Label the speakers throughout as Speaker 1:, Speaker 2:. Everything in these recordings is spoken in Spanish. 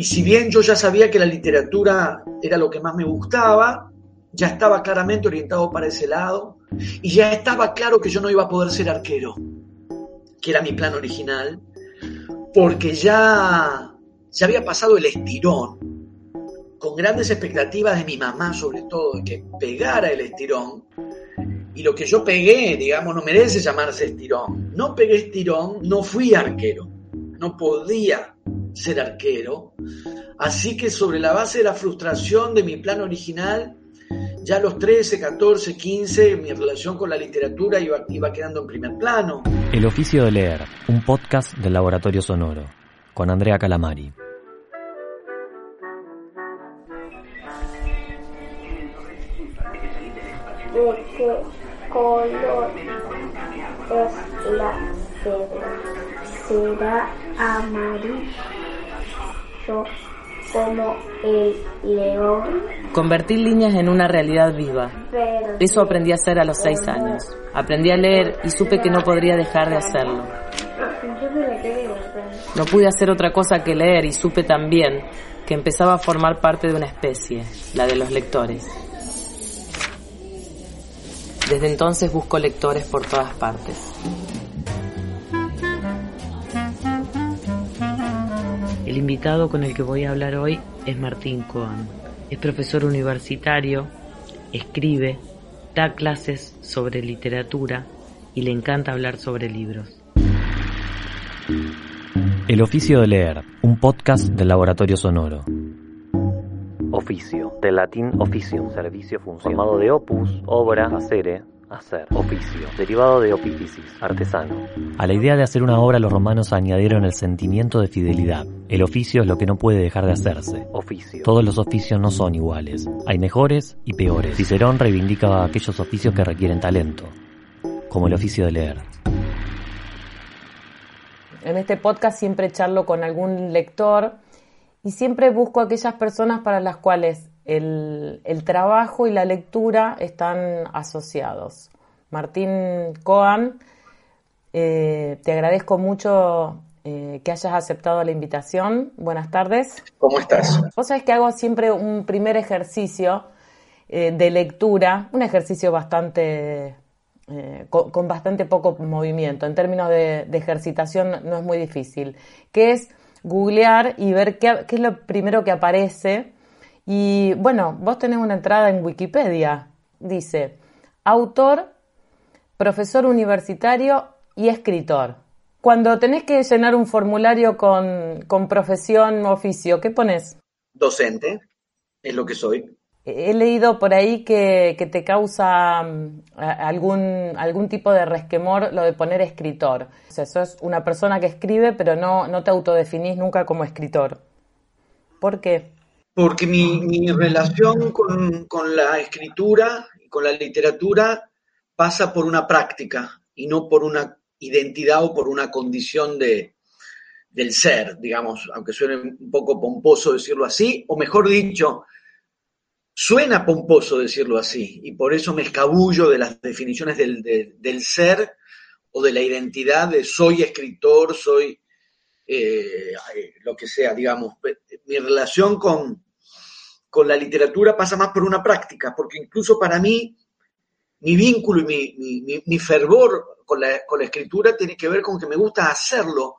Speaker 1: Y si bien yo ya sabía que la literatura era lo que más me gustaba, ya estaba claramente orientado para ese lado y ya estaba claro que yo no iba a poder ser arquero, que era mi plan original, porque ya, ya había pasado el estirón, con grandes expectativas de mi mamá sobre todo, de que pegara el estirón. Y lo que yo pegué, digamos, no merece llamarse estirón. No pegué estirón, no fui arquero, no podía ser arquero. Así que sobre la base de la frustración de mi plan original, ya a los 13, 14, 15, mi relación con la literatura iba, iba quedando en primer plano.
Speaker 2: El oficio de leer, un podcast del Laboratorio Sonoro, con Andrea Calamari.
Speaker 3: ¿De qué color es la cebra? ¿Será como el león?
Speaker 4: Convertir líneas en una realidad viva. Eso aprendí a hacer a los seis años. Aprendí a leer y supe que no podría dejar de hacerlo. No pude hacer otra cosa que leer y supe también que empezaba a formar parte de una especie, la de los lectores. Desde entonces busco lectores por todas partes. El invitado con el que voy a hablar hoy es Martín Cohen. Es profesor universitario, escribe, da clases sobre literatura y le encanta hablar sobre libros.
Speaker 2: El oficio de leer, un podcast del Laboratorio Sonoro. Oficio, del latín officium, servicio, función. Formado de opus, obra, hacere, hacer. Oficio, derivado de opificis, artesano. A la idea de hacer una obra los romanos añadieron el sentimiento de fidelidad. El oficio es lo que no puede dejar de hacerse. Oficio. Todos los oficios no son iguales. Hay mejores y peores. Cicerón reivindica aquellos oficios que requieren talento, como el oficio de leer.
Speaker 4: En este podcast siempre charlo con algún lector y siempre busco aquellas personas para las cuales el, el trabajo y la lectura están asociados. Martín Coan, eh, te agradezco mucho eh, que hayas aceptado la invitación. Buenas tardes.
Speaker 1: ¿Cómo estás?
Speaker 4: Vos sabés que hago siempre un primer ejercicio eh, de lectura, un ejercicio bastante eh, con, con bastante poco movimiento. En términos de, de ejercitación no es muy difícil, que es googlear y ver qué, qué es lo primero que aparece. Y bueno, vos tenés una entrada en Wikipedia. Dice, autor, profesor universitario y escritor. Cuando tenés que llenar un formulario con, con profesión o oficio, ¿qué pones?
Speaker 1: Docente, es lo que soy.
Speaker 4: He leído por ahí que, que te causa mm, algún, algún tipo de resquemor lo de poner escritor. O sea, sos una persona que escribe, pero no, no te autodefinís nunca como escritor. ¿Por qué?
Speaker 1: Porque mi, mi relación con, con la escritura y con la literatura pasa por una práctica y no por una identidad o por una condición de, del ser, digamos, aunque suene un poco pomposo decirlo así, o mejor dicho, suena pomposo decirlo así, y por eso me escabullo de las definiciones del, de- del ser o de la identidad de soy escritor, soy eh, lo que sea, digamos. Mi relación con, con la literatura pasa más por una práctica, porque incluso para mí, mi vínculo y mi, mi- mi- fervor con la, con la escritura tiene que ver con que me gusta hacerlo,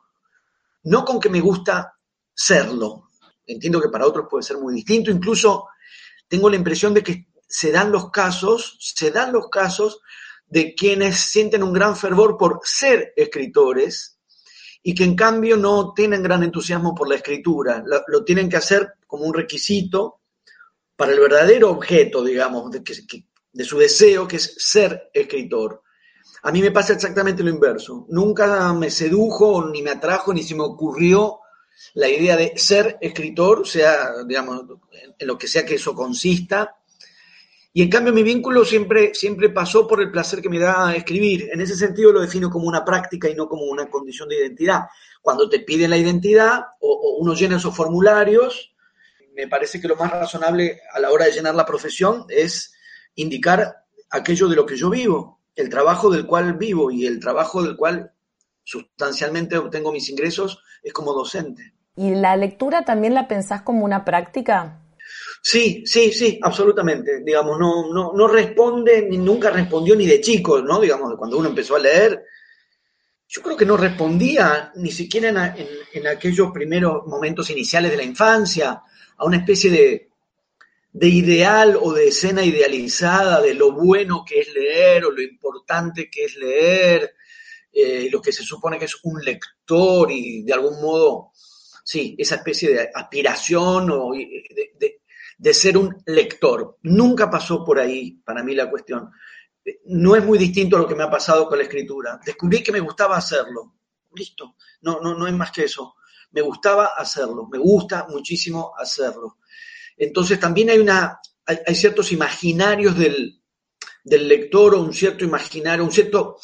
Speaker 1: no con que me gusta serlo. Entiendo que para otros puede ser muy distinto, incluso tengo la impresión de que se dan los casos, se dan los casos de quienes sienten un gran fervor por ser escritores y que en cambio no tienen gran entusiasmo por la escritura. Lo tienen que hacer como un requisito para el verdadero objeto, digamos, de, su deseo, que es ser escritor. A mí me pasa exactamente lo inverso. Nunca me sedujo, ni me atrajo, ni se me ocurrió la idea de ser escritor, sea, digamos, en lo que sea que eso consista. Y en cambio mi vínculo siempre, siempre pasó por el placer que me da escribir. En ese sentido lo defino como una práctica y no como una condición de identidad. Cuando te piden la identidad o, o uno llena esos formularios, me parece que lo más razonable a la hora de llenar la profesión es indicar aquello de lo que yo vivo, el trabajo del cual vivo y el trabajo del cual sustancialmente obtengo mis ingresos es como docente.
Speaker 4: ¿Y la lectura también la pensás como una práctica?
Speaker 1: Sí, sí, sí, absolutamente. Digamos, no, no, no responde, ni nunca respondió ni de chico, ¿no? Digamos, cuando uno empezó a leer, yo creo que no respondía ni siquiera en, en, en aquellos primeros momentos iniciales de la infancia a una especie de, de ideal o de escena idealizada de lo bueno que es leer o lo importante que es leer, eh, lo que se supone que es un lector y de algún modo, sí, esa especie de aspiración o de, de, de ser un lector. Nunca pasó por ahí para mí la cuestión. No es muy distinto a lo que me ha pasado con la escritura. Descubrí que me gustaba hacerlo. Listo. No, no, no es más que eso. Me gustaba hacerlo. Me gusta muchísimo hacerlo. Entonces también hay, una, hay, ciertos imaginarios del, del, lector o un cierto imaginario, un cierto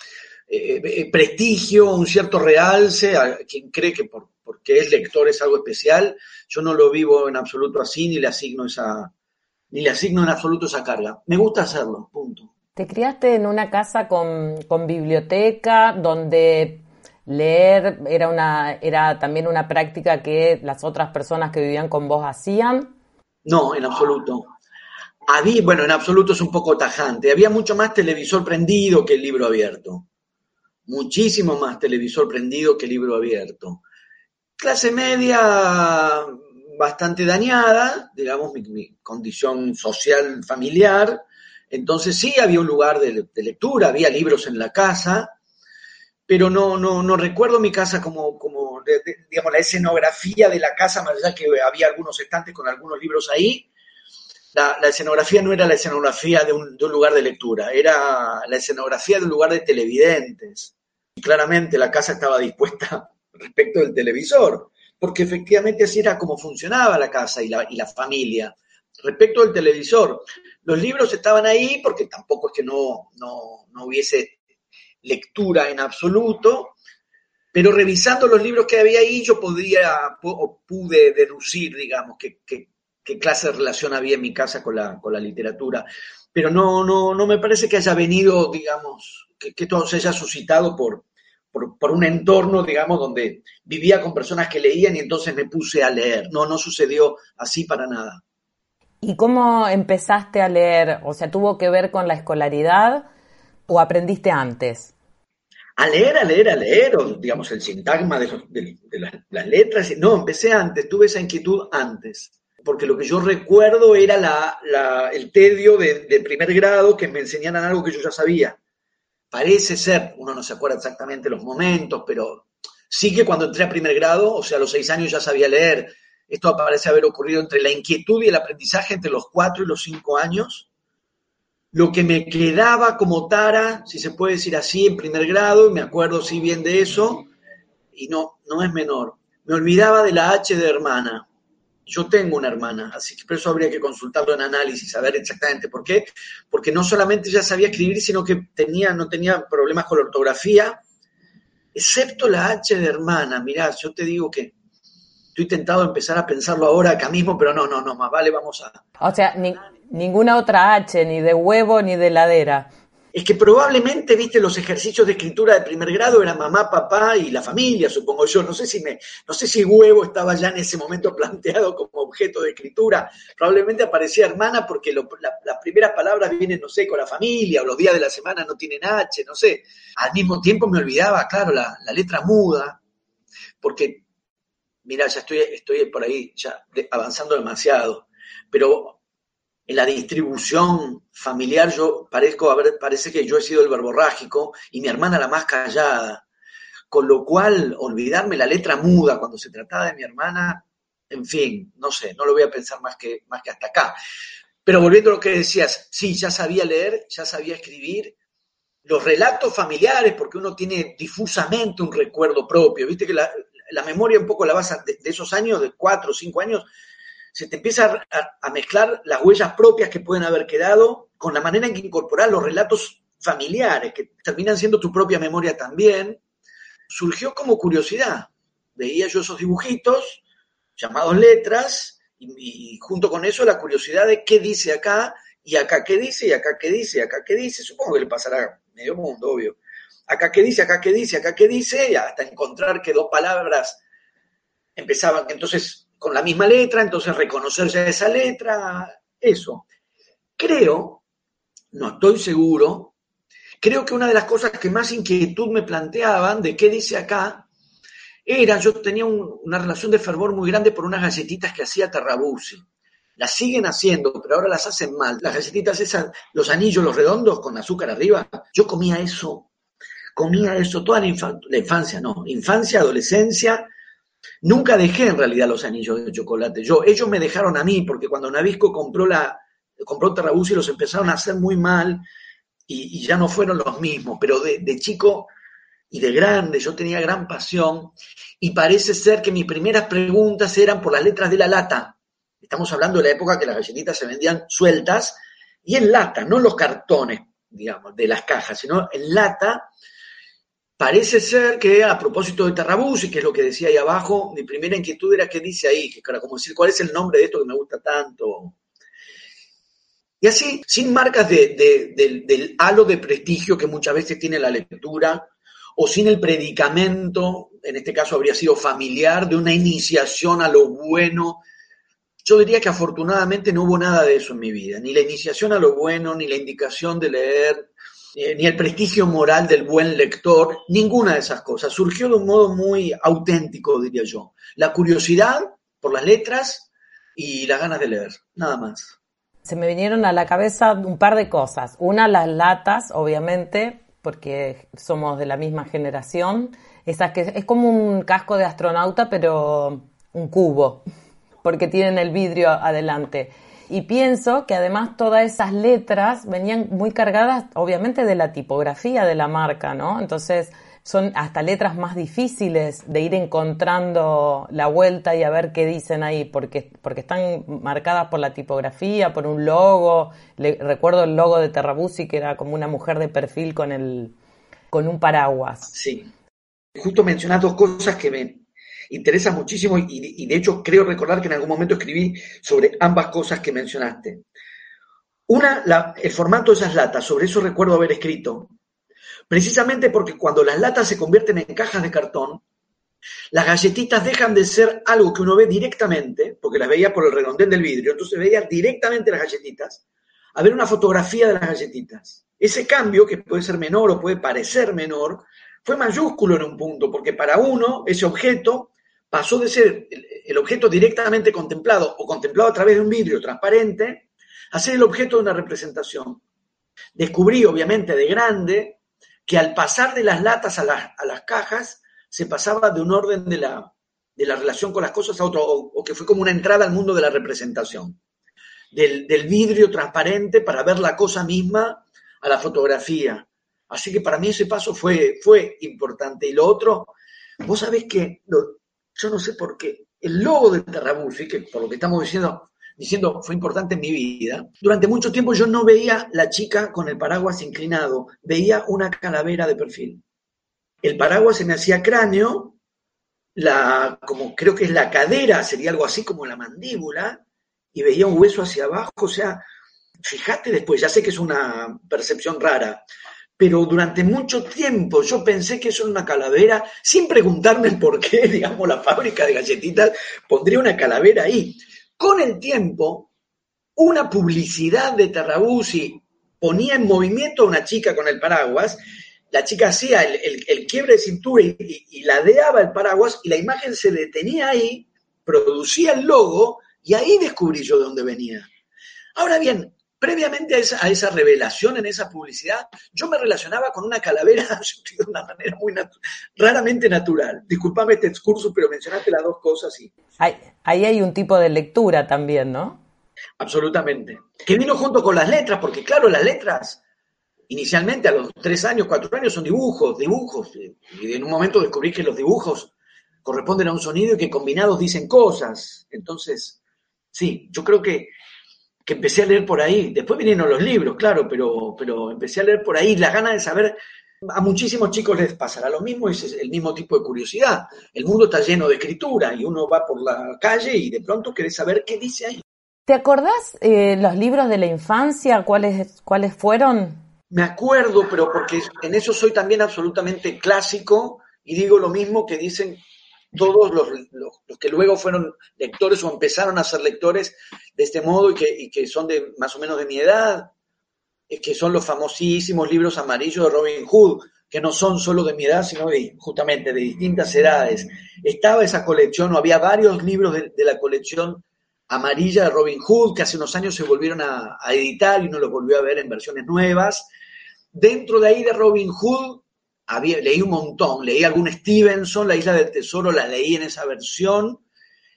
Speaker 1: eh, eh, prestigio, un cierto realce a quien cree que por, porque es lector es algo especial. Yo no lo vivo en absoluto así, ni le asigno esa, ni le asigno en absoluto esa carga. Me gusta hacerlo, punto.
Speaker 4: Te criaste en una casa con, con biblioteca, donde leer era, una, era también una práctica que las otras personas que vivían con vos hacían.
Speaker 1: No, en absoluto. Había, bueno, en absoluto es un poco tajante. Había mucho más televisor prendido que el libro abierto. Muchísimo más televisor prendido que libro abierto. Clase media bastante dañada, digamos, mi, condición social familiar. Entonces sí había un lugar de, lectura, había libros en la casa, pero no, no, no recuerdo mi casa como, como digamos, la escenografía de la casa, más allá que había algunos estantes con algunos libros ahí. La, escenografía no era la escenografía de un, lugar de lectura, era la escenografía de un lugar de televidentes. Y claramente la casa estaba dispuesta respecto del televisor, porque efectivamente así era como funcionaba la casa y la, y la familia. Respecto al televisor, los libros estaban ahí porque tampoco es que no, no, no hubiese lectura en absoluto, pero revisando los libros que había ahí yo podría o pude deducir, digamos, qué, qué clase de relación había en mi casa con la, con la literatura. Pero no, no, no me parece que haya venido, digamos, que, que todo se haya suscitado por, por, por, un entorno, digamos, donde vivía con personas que leían y entonces me puse a leer. No, no sucedió así para nada.
Speaker 4: ¿Y cómo empezaste a leer? O sea, ¿tuvo que ver con la escolaridad o aprendiste antes?
Speaker 1: A leer, a leer, a leer, o digamos el sintagma de, las, letras. No, empecé antes, tuve esa inquietud antes, porque lo que yo recuerdo era el tedio de, de, primer grado que me enseñaran algo que yo ya sabía. Parece ser, uno no se acuerda exactamente los momentos, pero sí que cuando entré a primer grado, o sea, a los seis años ya sabía leer. Esto parece haber ocurrido entre la inquietud y el aprendizaje entre los cuatro y los cinco años lo que me quedaba como tara, si se puede decir así, en primer grado, y me acuerdo sí bien de eso, y no, no es menor. Me olvidaba de la H de hermana. Yo tengo una hermana, así que por eso habría que consultarlo en análisis, saber exactamente por qué. Porque no solamente ya sabía escribir, sino que tenía, no tenía problemas con la ortografía, excepto la H de hermana. Mirá, yo te digo que estoy tentado a empezar a pensarlo ahora acá mismo, pero no, no, no, más vale, vamos a...
Speaker 4: O sea, ni, ninguna otra H, ni de huevo, ni de ladera.
Speaker 1: Es que probablemente, viste, los ejercicios de escritura de primer grado eran mamá, papá y la familia, supongo yo. No sé si me, no sé si huevo estaba ya en ese momento planteado como objeto de escritura. Probablemente aparecía hermana porque las primeras palabras vienen, no sé, con la familia, o los días de la semana no tienen H, no sé. Al mismo tiempo me olvidaba, claro, la, la letra muda, porque mira, ya estoy, estoy por ahí ya avanzando demasiado, pero en la distribución familiar yo parezco, a ver, parece que yo he sido el verborrágico y mi hermana la más callada, con lo cual olvidarme la letra muda cuando se trataba de mi hermana, en fin, no sé, no lo voy a pensar más que, más que hasta acá. Pero volviendo a lo que decías, sí, ya sabía leer, ya sabía escribir, los relatos familiares, porque uno tiene difusamente un recuerdo propio, viste que la, memoria un poco la vas de, de esos años, de cuatro o cinco años, se te empieza a, mezclar las huellas propias que pueden haber quedado con la manera en que incorporar los relatos familiares, que terminan siendo tu propia memoria también. Surgió como curiosidad. Veía yo esos dibujitos llamados letras y, y junto con eso la curiosidad de qué dice acá y acá qué dice y acá qué dice y acá qué dice. Supongo que le pasará medio mundo, obvio. Acá qué dice, acá qué dice, acá qué dice, y hasta encontrar que dos palabras empezaban. Entonces, con la misma letra, entonces reconocer ya esa letra, eso. Creo, no estoy seguro, creo que una de las cosas que más inquietud me planteaban de qué dice acá, era, yo tenía un, una relación de fervor muy grande por unas galletitas que hacía Terrabusi. Las siguen haciendo, pero ahora las hacen mal. Las galletitas esas, los anillos, los redondos con azúcar arriba, yo comía eso, comía eso toda la, la infancia, no, infancia, adolescencia, Nunca dejé en realidad los anillos de chocolate. Yo, ellos me dejaron a mí, porque cuando Navisco compró la, compró Terrabuzzi los empezaron a hacer muy mal y, ya no fueron los mismos. Pero de, de, chico y de grande yo tenía gran pasión y parece ser que mis primeras preguntas eran por las letras de la lata. Estamos hablando de la época que las galletitas se vendían sueltas y en lata, no en los cartones, digamos, de las cajas, sino en lata Parece ser que a propósito de Terrabuzzi, que es lo que decía ahí abajo, mi primera inquietud era qué dice ahí, que era como decir cuál es el nombre de esto que me gusta tanto. Y así, sin marcas de, de, de, del halo de prestigio que muchas veces tiene la lectura, o sin el predicamento, en este caso habría sido familiar, de una iniciación a lo bueno. Yo diría que afortunadamente no hubo nada de eso en mi vida, ni la iniciación a lo bueno, ni la indicación de leer, eh, ni el prestigio moral del buen lector, ninguna de esas cosas. Surgió de un modo muy auténtico, diría yo. La curiosidad por las letras y las ganas de leer, nada más.
Speaker 4: Se me vinieron a la cabeza un par de cosas. Una, las latas, obviamente, porque somos de la misma generación. Esas que es como un casco de astronauta, pero un cubo, porque tienen el vidrio adelante. Y pienso que además todas esas letras venían muy cargadas, obviamente, de la tipografía de la marca, ¿no? Entonces son hasta letras más difíciles de ir encontrando la vuelta y a ver qué dicen ahí, porque, porque están marcadas por la tipografía, por un logo. Le, recuerdo el logo de Terrabusi, que era como una mujer de perfil con, el, con un paraguas.
Speaker 1: Sí. Justo mencionas dos cosas que me, interesa muchísimo y, de hecho creo recordar que en algún momento escribí sobre ambas cosas que mencionaste. Una, el formato de esas latas, sobre eso recuerdo haber escrito, precisamente porque cuando las latas se convierten en cajas de cartón, las galletitas dejan de ser algo que uno ve directamente, porque las veía por el redondel del vidrio, entonces veía directamente las galletitas, a ver una fotografía de las galletitas. Ese cambio, que puede ser menor o puede parecer menor, fue mayúsculo en un punto, porque para uno ese objeto pasó de ser el objeto directamente contemplado o contemplado a través de un vidrio transparente a ser el objeto de una representación. Descubrí, obviamente, de grande, que al pasar de las latas a las, a las cajas, se pasaba de un orden de la, de la relación con las cosas a otro, o, que fue como una entrada al mundo de la representación. Del, del vidrio transparente para ver la cosa misma a la fotografía. Así que para mí ese paso fue, fue importante. Y lo otro, vos sabés que yo no sé por qué, el logo de Terrabuzzi, que por lo que estamos diciendo, diciendo fue importante en mi vida, durante mucho tiempo yo no veía la chica con el paraguas inclinado, veía una calavera de perfil. El paraguas se me hacía cráneo, la, como creo que es la cadera, sería algo así como la mandíbula, y veía un hueso hacia abajo, o sea, fíjate después, ya sé que es una percepción rara, pero durante mucho tiempo yo pensé que eso era una calavera, sin preguntarme por qué, digamos, la fábrica de galletitas pondría una calavera ahí. Con el tiempo, una publicidad de Terrabuzzi ponía en movimiento a una chica con el paraguas, la chica hacía el, el, el quiebre de cintura y, y, y, ladeaba el paraguas y la imagen se detenía ahí, producía el logo y ahí descubrí yo de dónde venía. Ahora bien, previamente a esa, a esa, revelación en esa publicidad, yo me relacionaba con una calavera de una manera muy natu raramente natural. Disculpame este excurso, pero mencionaste las dos cosas y...
Speaker 4: Ahí, ahí hay un tipo de lectura también, ¿no?
Speaker 1: Absolutamente. Que vino junto con las letras, porque claro, las letras, inicialmente a los tres años, cuatro años, son dibujos, dibujos. Y en un momento descubrí que los dibujos corresponden a un sonido y que combinados dicen cosas. Entonces, sí, yo creo que, que empecé a leer por ahí. Después vinieron los libros, claro, pero, pero empecé a leer por ahí la gana de saber. A muchísimos chicos les pasará lo mismo, es el mismo tipo de curiosidad. El mundo está lleno de escritura y uno va por la calle y de pronto quiere saber qué dice ahí.
Speaker 4: ¿Te acordás eh, los libros de la infancia? ¿Cuáles, ¿Cuáles fueron?
Speaker 1: Me acuerdo, pero porque en eso soy también absolutamente clásico y digo lo mismo que dicen todos los, los, que luego fueron lectores o empezaron a ser lectores de este modo y que, que son de más o menos de mi edad, que son los famosísimos libros amarillos de Robin Hood, que no son solo de mi edad, sino justamente de distintas edades. Estaba esa colección, o había varios libros de, de, la colección amarilla de Robin Hood, que hace unos años se volvieron a, a editar y uno los volvió a ver en versiones nuevas. Dentro de ahí de Robin Hood había, leí un montón, leí algún Stevenson, La Isla del Tesoro, la leí en esa versión.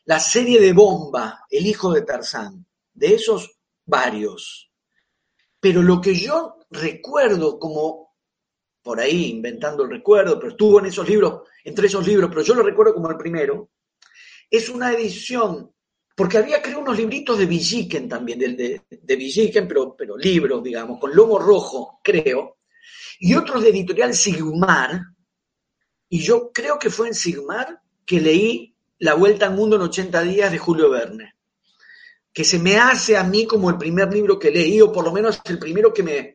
Speaker 1: La serie de Bomba, El hijo de Tarzán, de esos varios. Pero lo que yo recuerdo como, por ahí inventando el recuerdo, pero estuvo en esos libros, entre esos libros, pero yo lo recuerdo como el primero, es una edición, porque había creo unos libritos de Villiquen también, de, de, de Villiquen, pero, pero libros, digamos, con lomo rojo, creo, y otros de editorial Sigmar, y yo creo que fue en Sigmar que leí La Vuelta al Mundo en 80 días de Julio Verne, que se me hace a mí como el primer libro que leí, o por lo menos el primero que me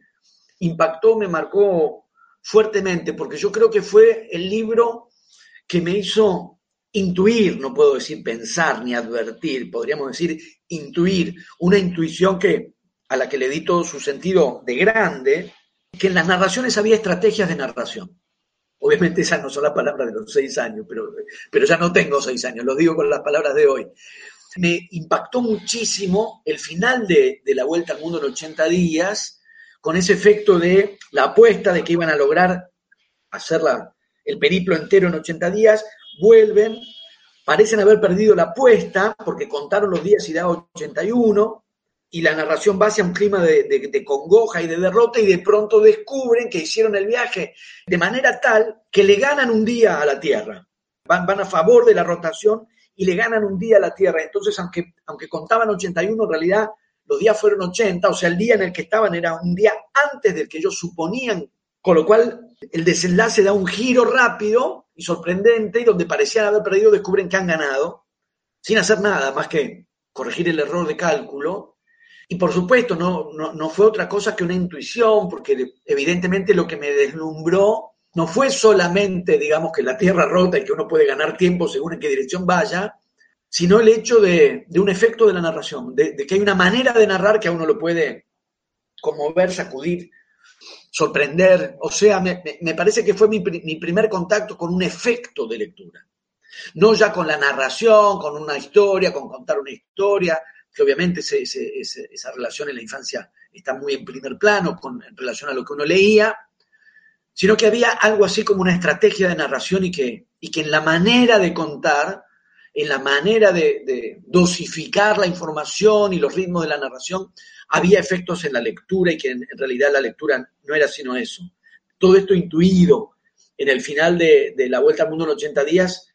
Speaker 1: impactó, me marcó fuertemente, porque yo creo que fue el libro que me hizo intuir, no puedo decir pensar ni advertir, podríamos decir intuir, una intuición que a la que le di todo su sentido de grande, que en las narraciones había estrategias de narración. Obviamente esas no son las palabras de los seis años, pero, pero ya no tengo seis años, lo digo con las palabras de hoy. Me impactó muchísimo el final de, de la Vuelta al Mundo en 80 días, con ese efecto de la apuesta de que iban a lograr hacer el periplo entero en 80 días, vuelven, parecen haber perdido la apuesta porque contaron los días y da 81, y la narración va hacia un clima de, congoja y de derrota y de pronto descubren que hicieron el viaje de manera tal que le ganan un día a la Tierra. Van, van a favor de la rotación y le ganan un día a la Tierra. Entonces, aunque, aunque contaban 81, en realidad los días fueron 80, o sea, el día en el que estaban era un día antes del que ellos suponían, con lo cual el desenlace da un giro rápido y sorprendente y donde parecían haber perdido descubren que han ganado, sin hacer nada más que corregir el error de cálculo y por supuesto, no, no, no, fue otra cosa que una intuición, porque evidentemente lo que me deslumbró no fue solamente, digamos, que la tierra rota y que uno puede ganar tiempo según en qué dirección vaya, sino el hecho de, de un efecto de la narración, de, que hay una manera de narrar que a uno lo puede conmover, sacudir, sorprender. O sea, me, me parece que fue mi, mi primer contacto con un efecto de lectura. No ya con la narración, con una historia, con contar una historia, que obviamente esa relación en la infancia está muy en primer plano con, en relación a lo que uno leía, sino que había algo así como una estrategia de narración y que, y que en la manera de contar, en la manera de, dosificar la información y los ritmos de la narración, había efectos en la lectura y que en, en realidad la lectura no era sino eso. Todo esto intuido en el final de, de La Vuelta al Mundo en 80 días,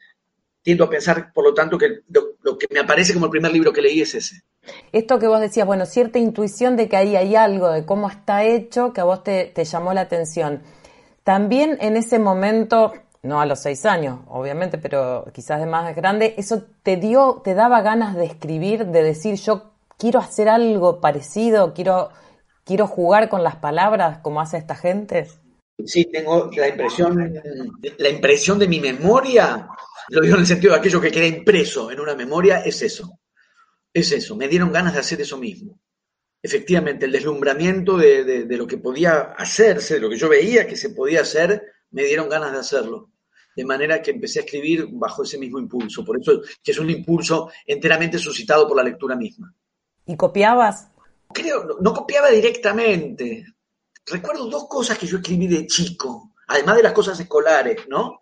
Speaker 1: tiendo a pensar, por lo tanto, que lo, que me aparece como el primer libro que leí es ese.
Speaker 4: Esto que vos decías, bueno, cierta intuición de que ahí hay algo, de cómo está hecho, que a vos te, te llamó la atención. También en ese momento, no a los seis años, obviamente, pero quizás de más grande, eso te dio, te daba ganas de escribir, de decir, yo quiero hacer algo parecido, quiero, quiero jugar con las palabras como hace esta gente.
Speaker 1: Sí, tengo la impresión, la impresión de mi memoria, lo digo en el sentido de aquello que queda impreso en una memoria, es eso. Es eso, me dieron ganas de hacer eso mismo. Efectivamente, el deslumbramiento de, de, de, lo que podía hacerse, de lo que yo veía que se podía hacer, me dieron ganas de hacerlo. De manera que empecé a escribir bajo ese mismo impulso. Por eso que es un impulso enteramente suscitado por la lectura misma.
Speaker 4: ¿Y copiabas?
Speaker 1: Creo, no, no copiaba directamente. Recuerdo dos cosas que yo escribí de chico, además de las cosas escolares, ¿no?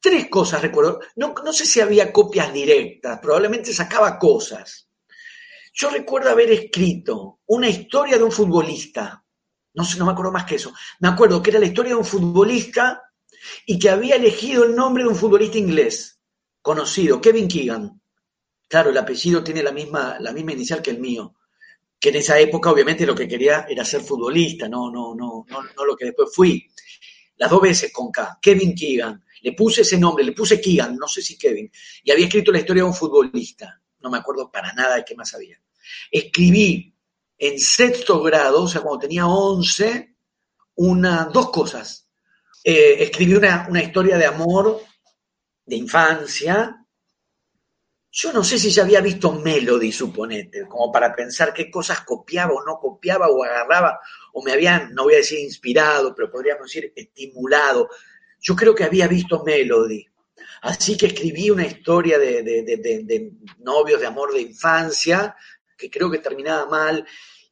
Speaker 1: Tres cosas recuerdo. No, sé si había copias directas, probablemente sacaba cosas. Yo recuerdo haber escrito una historia de un futbolista. No sé, no me acuerdo más que eso. Me acuerdo que era la historia de un futbolista y que había elegido el nombre de un futbolista inglés. conocido, Kevin Keegan. Claro, el apellido tiene la misma, la misma inicial que el mío. Que en esa época, obviamente, lo que quería era ser futbolista, no, no, no, no, no lo que después fui. Las dos veces con K, Kevin Keegan. Le puse ese nombre, le puse Keegan, no sé si Kevin. Y había escrito la historia de un futbolista. No me acuerdo para nada de qué más había. Escribí en sexto grado, o sea, cuando tenía 11, una, dos cosas. Eh, escribí una, una historia de amor de infancia. Yo no sé si ya había visto Melody, suponete, como para pensar qué cosas copiaba o no copiaba o agarraba, o me habían, no voy a decir inspirado, pero podríamos decir estimulado. Yo creo que había visto Melody. Así que escribí una historia de, de, de, novios de amor de infancia, que creo que terminaba mal.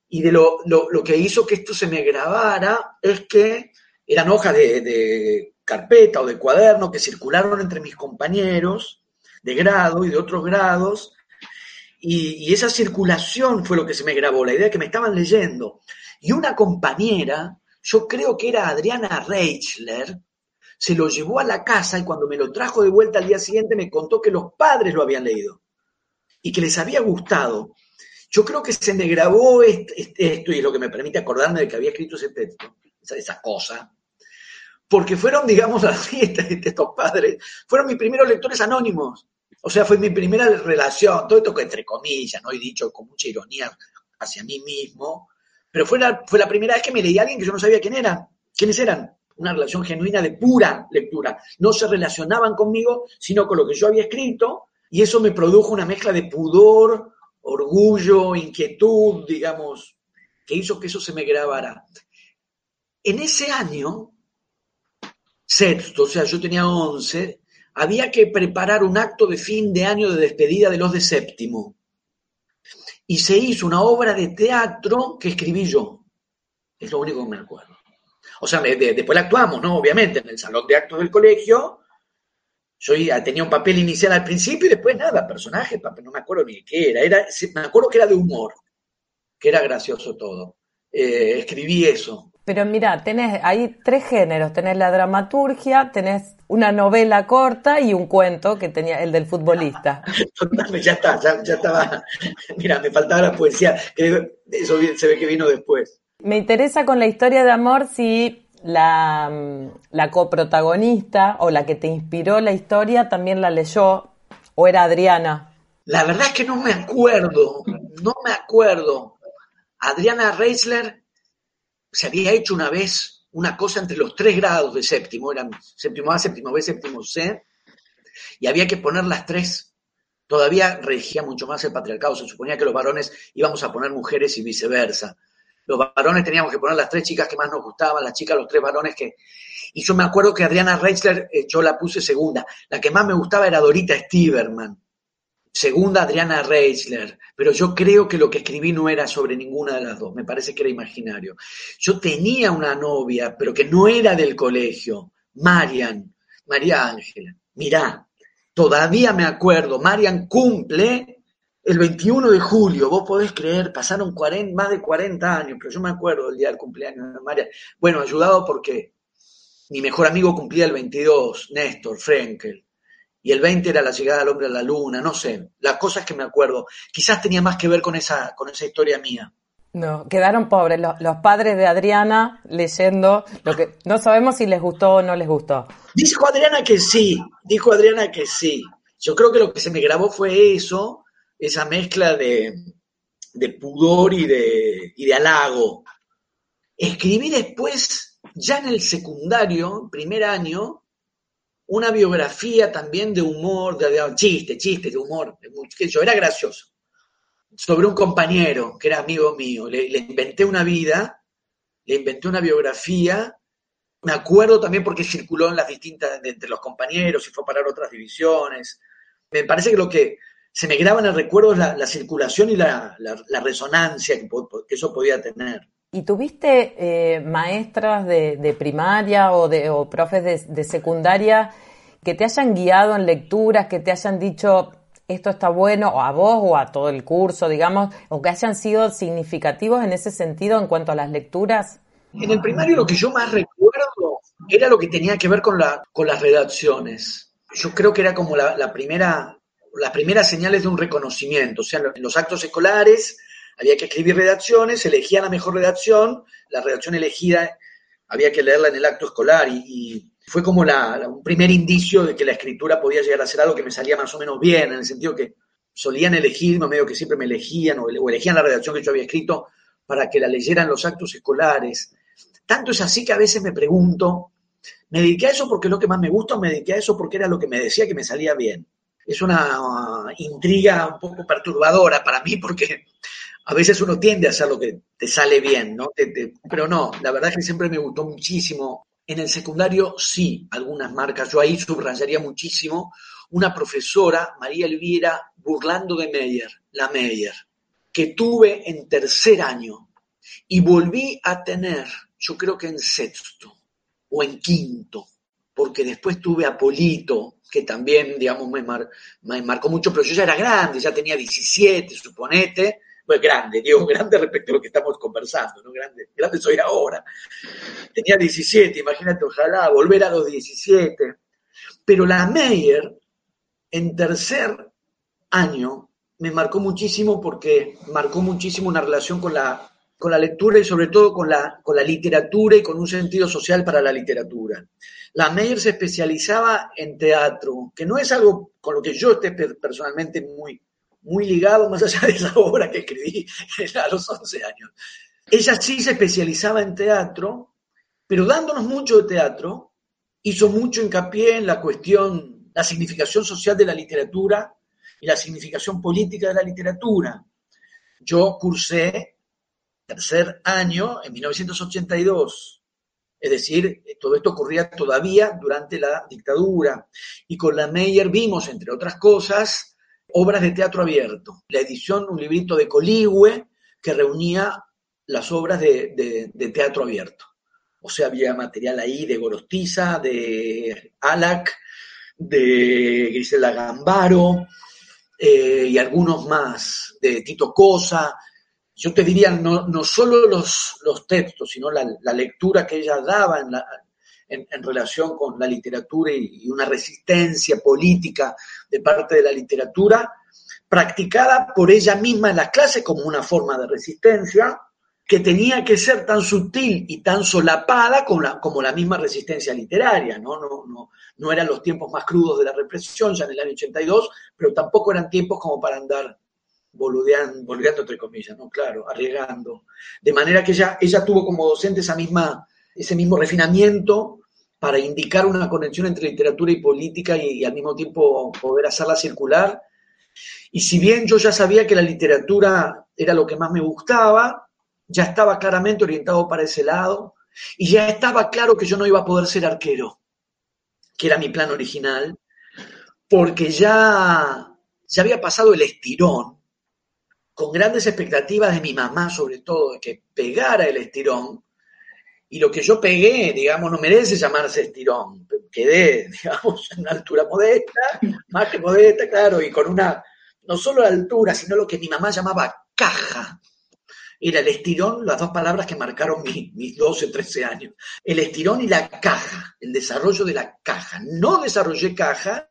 Speaker 1: Y de lo, lo, lo, que hizo que esto se me grabara es que eran hojas de, carpeta o de cuaderno que circularon entre mis compañeros de grado y de otros grados. Y, y, esa circulación fue lo que se me grabó, la idea de que me estaban leyendo. Y una compañera, yo creo que era Adriana Reichler, se lo llevó a la casa y cuando me lo trajo de vuelta al día siguiente me contó que los padres lo habían leído y que les había gustado. Yo creo que se me grabó esto, y es lo que me permite acordarme de que había escrito ese texto, esa, esa cosa, porque fueron, digamos, así, estos padres, fueron mis primeros lectores anónimos. O sea, fue mi primera relación, todo esto que entre comillas, ¿no? he dicho con mucha ironía hacia mí mismo, pero fue la, fue la primera vez que me leí a alguien que yo no sabía quién era, quiénes eran. Una relación genuina de pura lectura. No se relacionaban conmigo, sino con lo que yo había escrito, y eso me produjo una mezcla de pudor, orgullo, inquietud, digamos, que hizo que eso se me grabara. En ese año, sexto, o sea, yo tenía 11, había que preparar un acto de fin de año de despedida de los de séptimo. Y se hizo una obra de teatro que escribí yo. Es lo único que me acuerdo. O sea, de, después la actuamos, ¿no? Obviamente, en el salón de actos del colegio. Yo tenía un papel inicial al principio y después nada, personaje, papel, no me acuerdo ni qué era. era. Me acuerdo que era de humor, que era gracioso todo. Eh, escribí eso.
Speaker 4: Pero mira, tenés, hay tres géneros, tenés la dramaturgia, tenés una novela corta y un cuento que tenía el del futbolista.
Speaker 1: ya está, ya, ya, estaba. Mira, me faltaba la poesía, que eso se ve que vino después.
Speaker 4: Me interesa con la historia de amor si la, coprotagonista o la que te inspiró la historia también la leyó o era Adriana.
Speaker 1: La verdad es que no me acuerdo, no me acuerdo. Adriana Reisler se había hecho una vez una cosa entre los tres grados de séptimo, eran séptimo A, séptimo B, séptimo C, y había que poner las tres. Todavía regía mucho más el patriarcado, se suponía que los varones íbamos a poner mujeres y viceversa. Los varones teníamos que poner las tres chicas que más nos gustaban, las chicas, los tres varones que... Y yo me acuerdo que Adriana Reichler, eh, yo la puse segunda. La que más me gustaba era Dorita Stiverman segunda Adriana Reichler, pero yo creo que lo que escribí no era sobre ninguna de las dos, me parece que era imaginario. Yo tenía una novia, pero que no era del colegio, Marian, María Ángela. Mirá, todavía me acuerdo, Marian cumple el 21 de julio, vos podés creer, pasaron 40, más de 40 años, pero yo me acuerdo del día del cumpleaños de Marian. Bueno, ayudado porque mi mejor amigo cumplía el 22, Néstor Frenkel y el 20 era la llegada del hombre a la luna, no sé, las cosas que me acuerdo. Quizás tenía más que ver con esa, con esa historia mía.
Speaker 4: No, quedaron pobres los, los, padres de Adriana leyendo lo que no sabemos si les gustó o no les gustó.
Speaker 1: Dijo Adriana que sí, dijo Adriana que sí. Yo creo que lo que se me grabó fue eso, esa mezcla de, pudor y de, halago. Escribí después, ya en el secundario, primer año, una biografía también de humor, de, chiste, chiste, de humor, era gracioso, sobre un compañero que era amigo mío. Le, le, inventé una vida, le inventé una biografía. Me acuerdo también porque circuló en las distintas, entre los compañeros y fue a parar otras divisiones. Me parece que lo que se me graba en el recuerdo es la, la circulación y la, la, la resonancia que, que, eso podía tener.
Speaker 4: ¿Y tuviste eh, maestras de, de, primaria o, de, o profes de, de, secundaria que te hayan guiado en lecturas, que te hayan dicho esto está bueno, o a vos o a todo el curso, digamos, o que hayan sido significativos en ese sentido en cuanto a las lecturas?
Speaker 1: En el primario lo que yo más recuerdo era lo que tenía que ver con, la, con las redacciones. yo creo que era como la primera, las primeras señales de un reconocimiento. O sea, en los actos escolares había que escribir redacciones, elegía la mejor redacción, la redacción elegida había que leerla en el acto escolar y, fue como la, un primer indicio de que la escritura podía llegar a ser algo que me salía más o menos bien, en el sentido que solían elegirme, medio que siempre me elegían, o, o elegían la redacción que yo había escrito para que la leyeran los actos escolares. Tanto es así que a veces me pregunto, ¿me dediqué a eso porque es lo que más me gusta o me dediqué a eso porque era lo que me decía que me salía bien? Es una uh, intriga un poco perturbadora para mí porque a veces uno tiende a hacer lo que te sale bien, ¿no? Te- pero no, la verdad es que siempre me gustó muchísimo. En el secundario sí, algunas marcas. Yo ahí subrayaría muchísimo una profesora, María Elvira, burlando de Meyer, la Meyer, que tuve en tercer año y volví a tener, yo creo que en sexto o en quinto, porque después tuve a Polito, que también, digamos, me, mar- marcó mucho, pero yo ya era grande, ya tenía 17, suponete, pues grande, digo grande respecto a lo que estamos conversando, ¿no? Grande, grande soy ahora. Tenía 17, imagínate, ojalá volver a los 17. Pero la Meyer, en tercer año, me marcó muchísimo porque marcó muchísimo una relación con la, con la lectura y sobre todo con la, con la literatura y con un sentido social para la literatura. La Meyer se especializaba en teatro, que no es algo con lo que yo esté pe- personalmente muy, muy ligado, más allá de esa obra que escribí a los 11 años. Ella sí se especializaba en teatro, pero dándonos mucho de teatro, hizo mucho hincapié en la cuestión, la significación social de la literatura y la significación política de la literatura. Yo cursé tercer año en 1982, es decir, todo esto ocurría todavía durante la dictadura, y con la Meyer vimos, entre otras cosas, obras de teatro abierto. La edición, un librito de Coligüe que reunía las obras de teatro abierto. O sea, había material ahí de Gorostiza, de Alac, de Grisela Gambaro eh, y algunos más, de Tito Cosa. Yo te diría, no, no solo los, los textos, sino la, la lectura que ella daba en, en relación con la literatura y, y una resistencia política de parte de la literatura, practicada por ella misma en las clases como una forma de resistencia, que tenía que ser tan sutil y tan solapada como la, como la misma resistencia literaria, ¿no? No, no, no eran los tiempos más crudos de la represión, ya en el año 82, pero tampoco eran tiempos como para andar boludeando, boludeando entre comillas, ¿no? Claro, arriesgando. De manera que ella, ella tuvo como docente esa misma, ese mismo refinamiento para indicar una conexión entre literatura y política y, al mismo tiempo poder hacerla circular. Y si bien yo ya sabía que la literatura era lo que más me gustaba, ya estaba claramente orientado para ese lado y ya estaba claro que yo no iba a poder ser arquero, que era mi plan original, porque ya, ya había pasado el estirón, con grandes expectativas de mi mamá sobre todo, de que pegara el estirón, y lo que yo pegué, digamos, no merece llamarse estirón, quedé, digamos, en una altura modesta, más que modesta, claro, y con una, no solo la altura, sino lo que mi mamá llamaba caja, era el estirón, las dos palabras que marcaron mi- mis 12, 13 años. El estirón y la caja, el desarrollo de la caja. No desarrollé caja,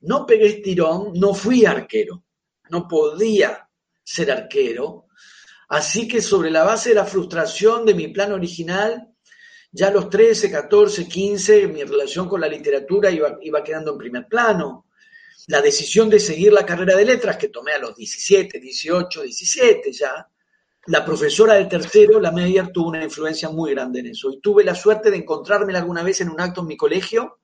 Speaker 1: no pegué estirón, no fui arquero. No podía ser arquero. Así que sobre la base de la frustración de mi plan original, ya a los 13, 14, 15, mi relación con la literatura iba, quedando en primer plano. La decisión de seguir la carrera de letras que tomé a los 17, 18, 17 ya, la profesora de tercero, la Meyer, tuvo una influencia muy grande en eso. Y tuve la suerte de encontrármela alguna vez en un acto en mi colegio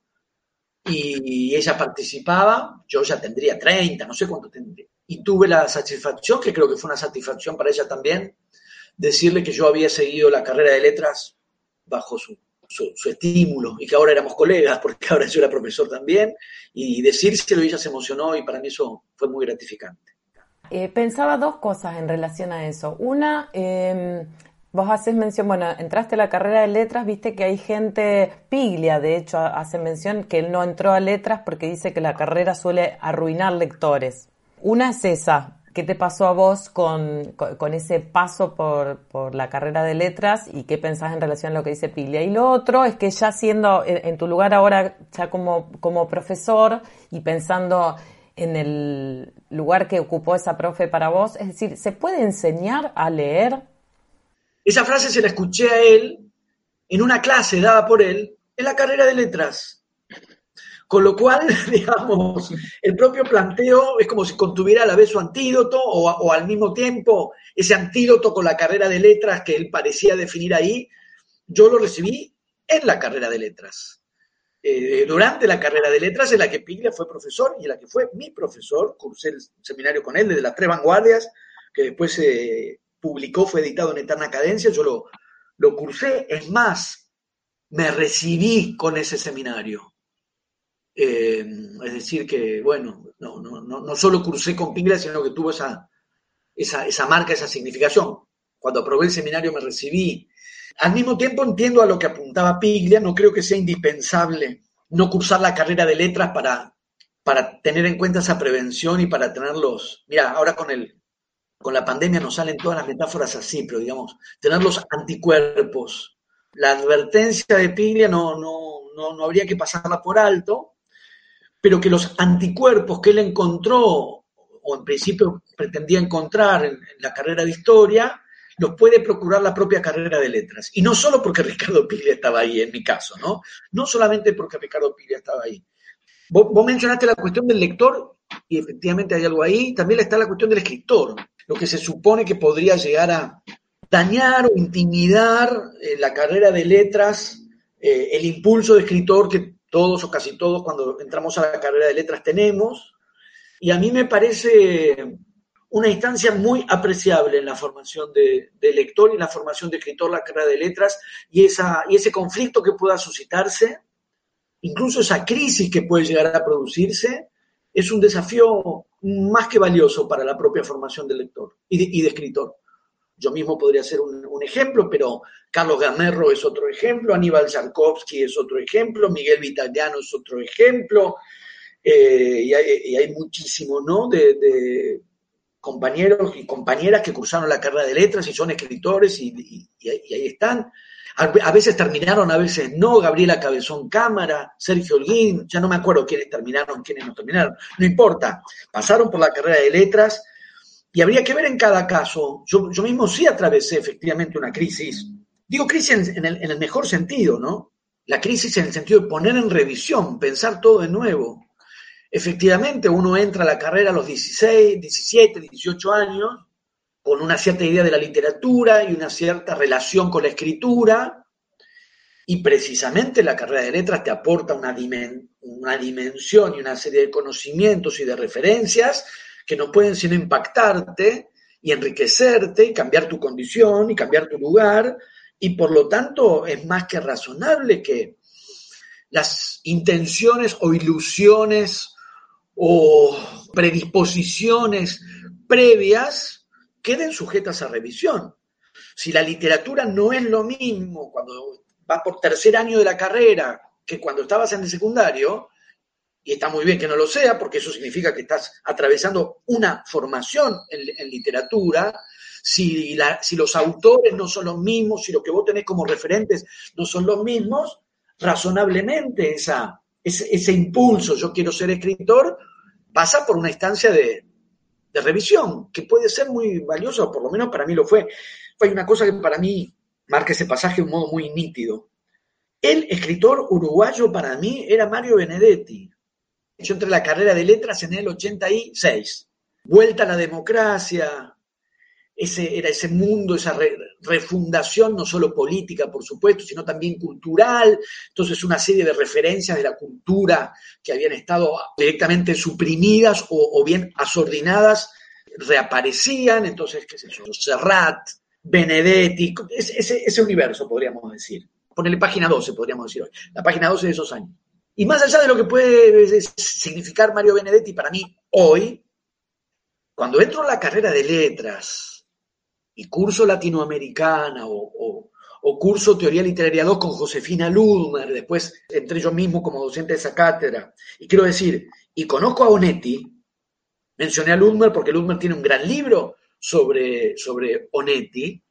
Speaker 1: y ella participaba. Yo ya tendría 30, no sé cuánto tendría. Y tuve la satisfacción, que creo que fue una satisfacción para ella también, decirle que yo había seguido la carrera de letras bajo su, su, estímulo y que ahora éramos colegas, porque ahora yo era profesor también. Y decírselo, y ella se emocionó y para mí eso fue muy gratificante.
Speaker 4: Eh, pensaba dos cosas en relación a eso. Una, eh, vos haces mención, bueno, entraste a la carrera de letras, viste que hay gente, Piglia de hecho hace mención que él no entró a letras porque dice que la carrera suele arruinar lectores. Una es esa, ¿Qué te pasó a vos con, con, ese paso por, por, la carrera de letras y qué pensás en relación a lo que dice Piglia? Y lo otro es que ya siendo en, tu lugar ahora, ya como, como profesor y pensando en el lugar que ocupó esa profe para vos, es decir, ¿se puede enseñar a leer?
Speaker 1: Esa frase se la escuché a él en una clase dada por él en la carrera de letras. Con lo cual, digamos, el propio planteo es como si contuviera a la vez su antídoto o, al mismo tiempo ese antídoto con la carrera de letras que él parecía definir ahí, yo lo recibí en la carrera de letras. Eh, durante la carrera de letras en la que Piglia fue profesor y en la que fue mi profesor, cursé el seminario con él desde las tres vanguardias, que después se publicó, fue editado en Eterna Cadencia, yo lo, lo cursé, es más, me recibí con ese seminario. Eh, es decir, que, bueno, no, no, no, solo crucé con Piglia, sino que tuvo esa, esa, esa marca, esa significación. Cuando aprobé el seminario me recibí. Al mismo tiempo entiendo a lo que apuntaba Piglia, no creo que sea indispensable no cursar la carrera de letras para, para tener en cuenta esa prevención y para tenerlos. Mira, ahora con el, con la pandemia nos salen todas las metáforas así, pero digamos, tener los anticuerpos. La advertencia de Piglia no, no, no, no habría que pasarla por alto, pero que los anticuerpos que él encontró, o en principio pretendía encontrar en, la carrera de historia, los puede procurar la propia carrera de letras. Y no solo porque Ricardo Piglia estaba ahí, en mi caso, ¿no? No solamente porque Ricardo Piglia estaba ahí. Vos, mencionaste la cuestión del lector, y efectivamente hay algo ahí, también está la cuestión del escritor, lo que se supone que podría llegar a dañar o intimidar eh, la carrera de letras, eh, el impulso de escritor que todos o casi todos cuando entramos a la carrera de letras tenemos, y a mí me parece una instancia muy apreciable en la formación de, lector y en la formación de escritor, la carrera de letras, y, esa, y ese conflicto que pueda suscitarse, incluso esa crisis que puede llegar a producirse, es un desafío más que valioso para la propia formación del lector y de escritor. Yo mismo podría ser un, ejemplo, pero Carlos Gamerro es otro ejemplo, Aníbal Zarkovsky es otro ejemplo, Miguel Vitaliano es otro ejemplo, eh, y, hay, muchísimos, ¿no? De, compañeros y compañeras que cursaron la carrera de letras y son escritores y, ahí están. A, veces terminaron, a veces no. Gabriela Cabezón Cámara, Sergio Holguín, ya no me acuerdo quiénes terminaron, quiénes no terminaron. No importa. Pasaron por la carrera de letras y habría que ver en cada caso. Yo, mismo sí atravesé efectivamente una crisis. Digo crisis en, el, mejor sentido, ¿no? La crisis en el sentido de poner en revisión, pensar todo de nuevo. Efectivamente, uno entra a la carrera a los 16, 17, 18 años, con una cierta idea de la literatura y una cierta relación con la escritura, y precisamente la carrera de letras te aporta una, una dimensión y una serie de conocimientos y de referencias que no pueden sino impactarte y enriquecerte y cambiar tu condición y cambiar tu lugar. Y por lo tanto es más que razonable que las intenciones o ilusiones o predisposiciones previas queden sujetas a revisión. Si la literatura no es lo mismo cuando vas por tercer año de la carrera que cuando estabas en el secundario, y está muy bien que no lo sea, porque eso significa que estás atravesando una formación en, literatura, si, si, los autores no son los mismos, si lo que vos tenés como referentes no son los mismos, razonablemente esa, ese, impulso, yo quiero ser escritor, pasa por una instancia de, de revisión, que puede ser muy valiosa, por lo menos para mí lo fue. Fue una cosa que para mí marca ese pasaje de un modo muy nítido. El escritor uruguayo para mí era Mario Benedetti. Yo la carrera de letras en el 86. Vuelta a la democracia, ese, era ese mundo, esa refundación, no solo política, por supuesto, sino también cultural. Entonces, una serie de referencias de la cultura que habían estado directamente suprimidas o, bien asordinadas reaparecían. Entonces, qué sé yo, Serrat, Benedetti, ese, ese universo, podríamos decir. Ponerle página 12, podríamos decir hoy. La página 12 de esos años. Y más allá de lo que puede significar Mario Benedetti para mí hoy, cuando entro en la carrera de letras y curso latinoamericana o, curso teoría literaria 2 con Josefina Ludmer, después entré yo mismo como docente de esa cátedra, y quiero decir, y conozco a Onetti, Mencioné a Ludmer porque Ludmer tiene un gran libro sobre, sobre Onetti.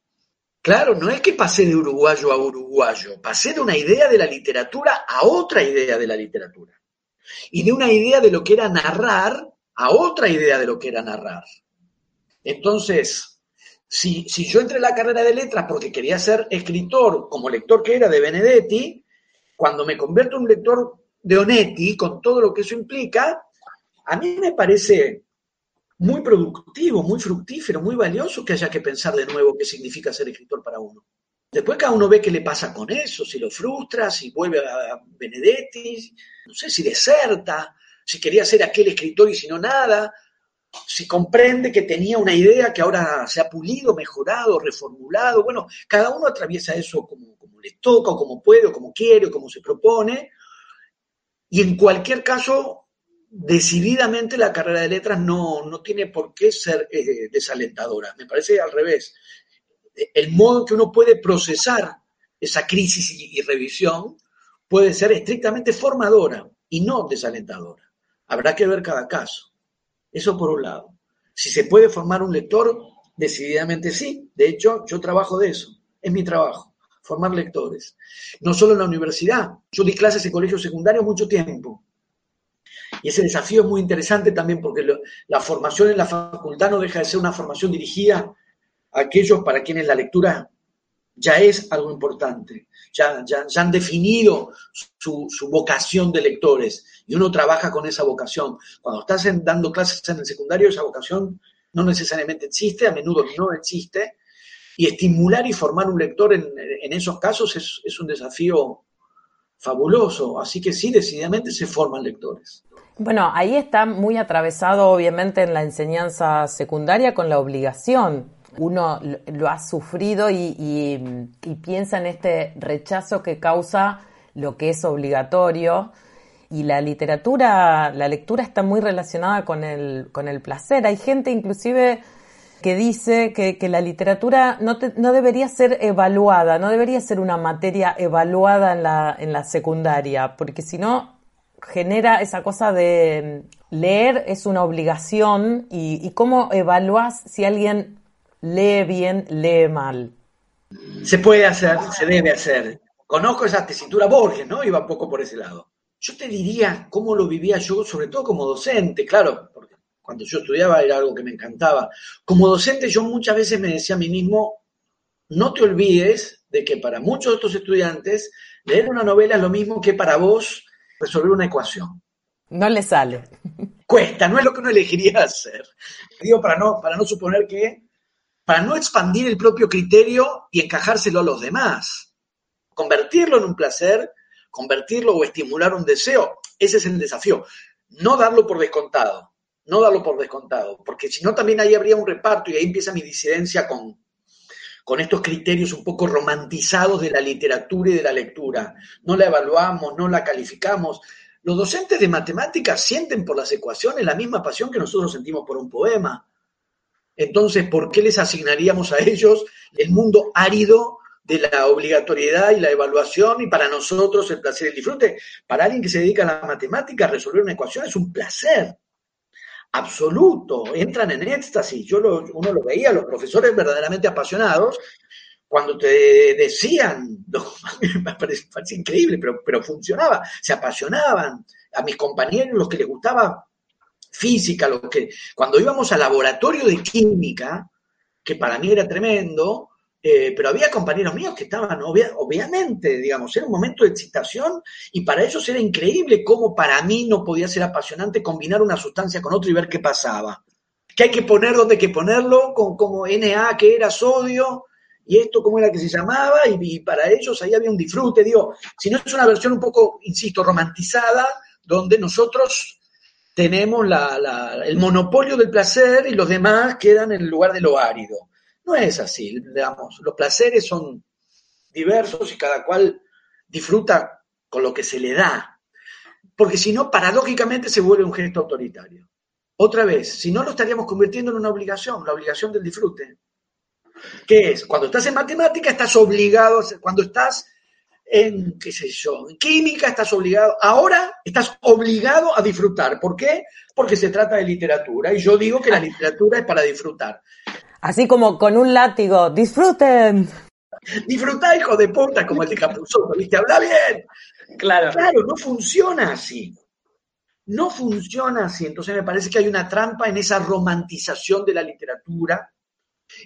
Speaker 1: Claro, no es que pasé de uruguayo a uruguayo, pasé de una idea de la literatura a otra idea de la literatura. Y de una idea de lo que era narrar a otra idea de lo que era narrar. Entonces, si, si yo entré en la carrera de letras porque quería ser escritor, como lector que era de Benedetti, cuando me convierto en un lector de Onetti, con todo lo que eso implica, a mí me parece muy productivo, muy fructífero, muy valioso que haya que pensar de nuevo qué significa ser escritor para uno. Después cada uno ve qué le pasa con eso, si lo frustra, si vuelve a Benedetti, no sé, si deserta, si quería ser aquel escritor y si no nada, si comprende que tenía una idea que ahora se ha pulido, mejorado, reformulado. Bueno, cada uno atraviesa eso como, como le toca, o como puede, o como quiere, o como se propone. Y en cualquier caso, decididamente la carrera de letras no, no tiene por qué ser eh, desalentadora. Me parece al revés. El modo que uno puede procesar esa crisis y, y revisión puede ser estrictamente formadora y no desalentadora. Habrá que ver cada caso. Eso por un lado. Si se puede formar un lector, decididamente sí. De hecho, yo trabajo de eso. Es mi trabajo, formar lectores. No solo en la universidad. Yo di clases en colegios secundarios mucho tiempo. Y ese desafío es muy interesante también porque la formación en la facultad no deja de ser una formación dirigida a aquellos para quienes la lectura ya es algo importante, ya, ya, ya han definido su, su, vocación de lectores y uno trabaja con esa vocación. Cuando estás dando clases en el secundario, esa vocación no necesariamente existe, a menudo no existe, y estimular y formar un lector en, en esos casos es, es, un desafío fabuloso, así que sí, decididamente se forman lectores.
Speaker 4: Bueno, ahí está muy atravesado obviamente en la enseñanza secundaria con la obligación uno lo ha sufrido y, y, y, piensa en este rechazo que causa lo que es obligatorio. Y la literatura, la lectura está muy relacionada con el, con el placer. Hay gente inclusive que dice que, que la literatura no, te, no, debería ser evaluada, no debería ser una materia evaluada en la, en la secundaria, porque si no genera esa cosa de leer es una obligación y, y cómo evalúas si alguien lee bien, lee mal.
Speaker 1: Se puede hacer, se debe hacer. Conozco esa tesitura Borges, ¿no? Iba un poco por ese lado. Yo te diría cómo lo vivía yo, sobre todo como docente, claro, porque cuando yo estudiaba era algo que me encantaba. Como docente yo muchas veces me decía a mí mismo, no te olvides de que para muchos de estos estudiantes leer una novela es lo mismo que para vos resolver una ecuación.
Speaker 4: No le sale.
Speaker 1: Cuesta, no es lo que uno elegiría hacer. Digo, para no, para no suponer que para no expandir el propio criterio y encajárselo a los demás. Convertirlo en un placer, convertirlo o estimular un deseo, ese es el desafío. No darlo por descontado, no darlo por descontado, porque si no también ahí habría un reparto y ahí empieza mi disidencia con, con estos criterios un poco romantizados de la literatura y de la lectura. No la evaluamos, no la calificamos. Los docentes de matemáticas sienten por las ecuaciones la misma pasión que nosotros sentimos por un poema. Entonces, ¿por qué les asignaríamos a ellos el mundo árido de la obligatoriedad y la evaluación y para nosotros el placer y el disfrute? Para alguien que se dedica a la matemática, resolver una ecuación es un placer absoluto, entran en éxtasis. Yo lo, uno lo veía, los profesores verdaderamente apasionados, cuando te decían, me parece, increíble, pero, pero funcionaba, se apasionaban. A mis compañeros, los que les gustaba física, lo que, cuando íbamos al laboratorio de química, que para mí era tremendo, eh, pero había compañeros míos que estaban, obvia, obviamente, digamos, era un momento de excitación y para ellos era increíble cómo para mí no podía ser apasionante combinar una sustancia con otra y ver qué pasaba. Que hay que poner donde hay que ponerlo, con como Na, que era sodio, y esto cómo era que se llamaba, y, y para ellos ahí había un disfrute, digo, si no es una versión un poco, insisto, romantizada, donde nosotros tenemos la, la, el monopolio del placer y los demás quedan en el lugar de lo árido. No es así, digamos, los placeres son diversos y cada cual disfruta con lo que se le da. Porque si no, paradójicamente se vuelve un gesto autoritario. Otra vez, si no lo estaríamos convirtiendo en una obligación, la obligación del disfrute. ¿Qué es? Cuando estás en matemática estás obligado, a hacer, cuando estás en, qué sé yo, en química estás obligado, ahora estás obligado a disfrutar. ¿Por qué? Porque se trata de literatura y yo digo que la literatura es para disfrutar.
Speaker 4: Así como con un látigo, disfruten.
Speaker 1: Disfruta, hijo de puta, como el de Capuzotto, ¿viste? Habla bien.
Speaker 5: Claro.
Speaker 1: Claro, no funciona así. No funciona así. Entonces me parece que hay una trampa en esa romantización de la literatura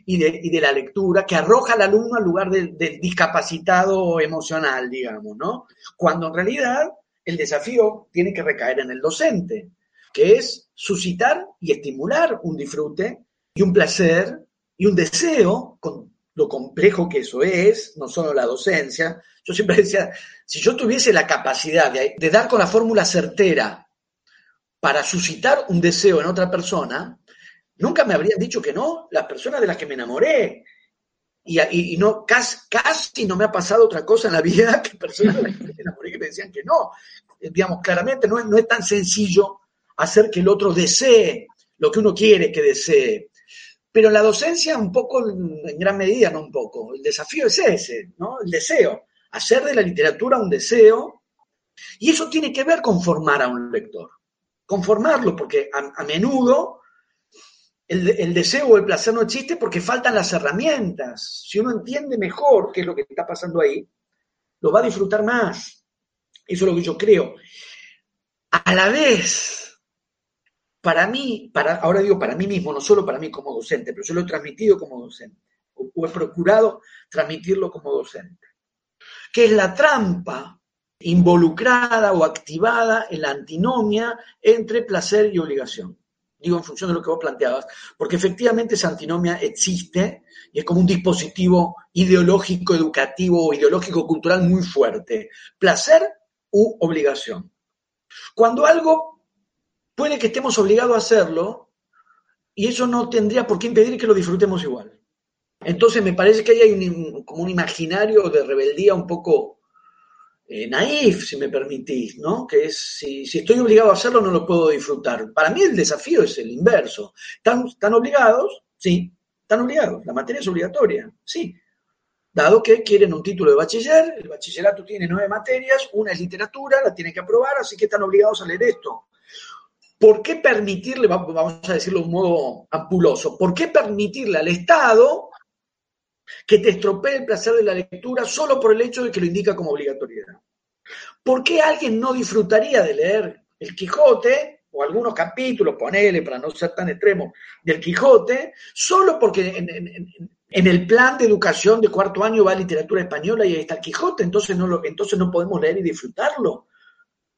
Speaker 1: y de, y de la lectura que arroja al alumno al lugar del, del discapacitado emocional, digamos, ¿no? Cuando en realidad el desafío tiene que recaer en el docente, que es suscitar y estimular un disfrute y un placer y un deseo con lo complejo que eso es, no solo la docencia. Yo siempre decía, si yo tuviese la capacidad de, dar con la fórmula certera para suscitar un deseo en otra persona, nunca me habrían dicho que no las personas de las que me enamoré. Y, y, y no, casi, casi, no me ha pasado otra cosa en la vida que personas de las que me enamoré que me decían que no. Eh, digamos, claramente no es, no es tan sencillo hacer que el otro desee lo que uno quiere que desee. Pero la docencia un poco, en gran medida, no un poco. El desafío es ese, ¿no? El deseo. Hacer de la literatura un deseo. Y eso tiene que ver con formar a un lector. Conformarlo, porque a, menudo el, el, deseo o el placer no existe porque faltan las herramientas. Si uno entiende mejor qué es lo que está pasando ahí, lo va a disfrutar más. Eso es lo que yo creo. A la vez, para mí, para, ahora digo para mí mismo, no solo para mí como docente, pero yo lo he transmitido como docente, o, he procurado transmitirlo como docente, que es la trampa involucrada o activada en la antinomia entre placer y obligación digo en función de lo que vos planteabas, porque efectivamente esa antinomia existe y es como un dispositivo ideológico, educativo o ideológico, cultural muy fuerte. Placer u obligación. Cuando algo puede que estemos obligados a hacerlo, y eso no tendría por qué impedir que lo disfrutemos igual. Entonces me parece que ahí hay un, como un imaginario de rebeldía un poco eh, naif, si me permitís, ¿no? Que es, si, estoy obligado a hacerlo, no lo puedo disfrutar. Para mí el desafío es el inverso. ¿Están, están obligados? Sí, están obligados. La materia es obligatoria, sí. Dado que quieren un título de bachiller, el bachillerato tiene nueve materias, una es literatura, la tienen que aprobar, así que están obligados a leer esto. ¿Por qué permitirle, vamos a decirlo de un modo ampuloso, por qué permitirle al Estado que te estropee el placer de la lectura solo por el hecho de que lo indica como obligatoriedad. ¿Por qué alguien no disfrutaría de leer el Quijote o algunos capítulos, ponele para no ser tan extremo, del Quijote, solo porque en, el plan de educación de cuarto año va literatura española y ahí está el Quijote, entonces no, lo, entonces no podemos leer y disfrutarlo?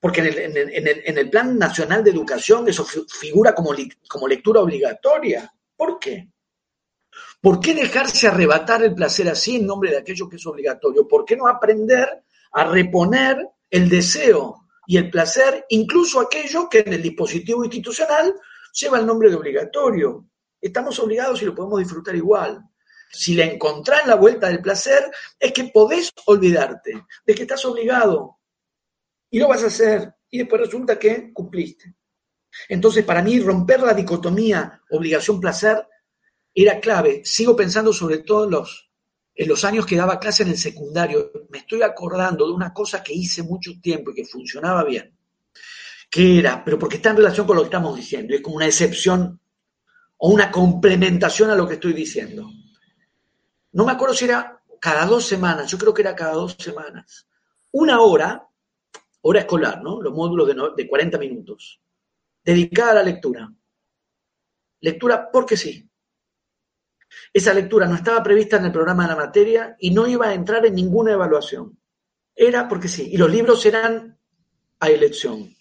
Speaker 1: Porque en el, plan nacional de educación eso figura como, como lectura obligatoria. ¿Por qué? ¿Por qué dejarse arrebatar el placer así en nombre de aquello que es obligatorio? ¿Por qué no aprender a reponer el deseo y el placer, incluso aquello que en el dispositivo institucional lleva el nombre de obligatorio? Estamos obligados y lo podemos disfrutar igual. Si le encontrás la vuelta del placer, es que podés olvidarte de que estás obligado y lo vas a hacer y después resulta que cumpliste. Entonces, para mí, romper la dicotomía obligación-placer era clave. Sigo pensando sobre todo en los, en los años que daba clase en el secundario. Me estoy acordando de una cosa que hice mucho tiempo y que funcionaba bien. Que era, pero porque está en relación con lo que estamos diciendo, es como una excepción o una complementación a lo que estoy diciendo. No me acuerdo si era cada dos semanas, yo creo que era cada dos semanas. Una hora, hora escolar, ¿no? Los módulos de, no, de 40 minutos, dedicada a la lectura. Lectura porque sí. Esa lectura no estaba prevista en el programa de la materia y no iba a entrar en ninguna evaluación. Era porque sí. Y los libros eran a elección.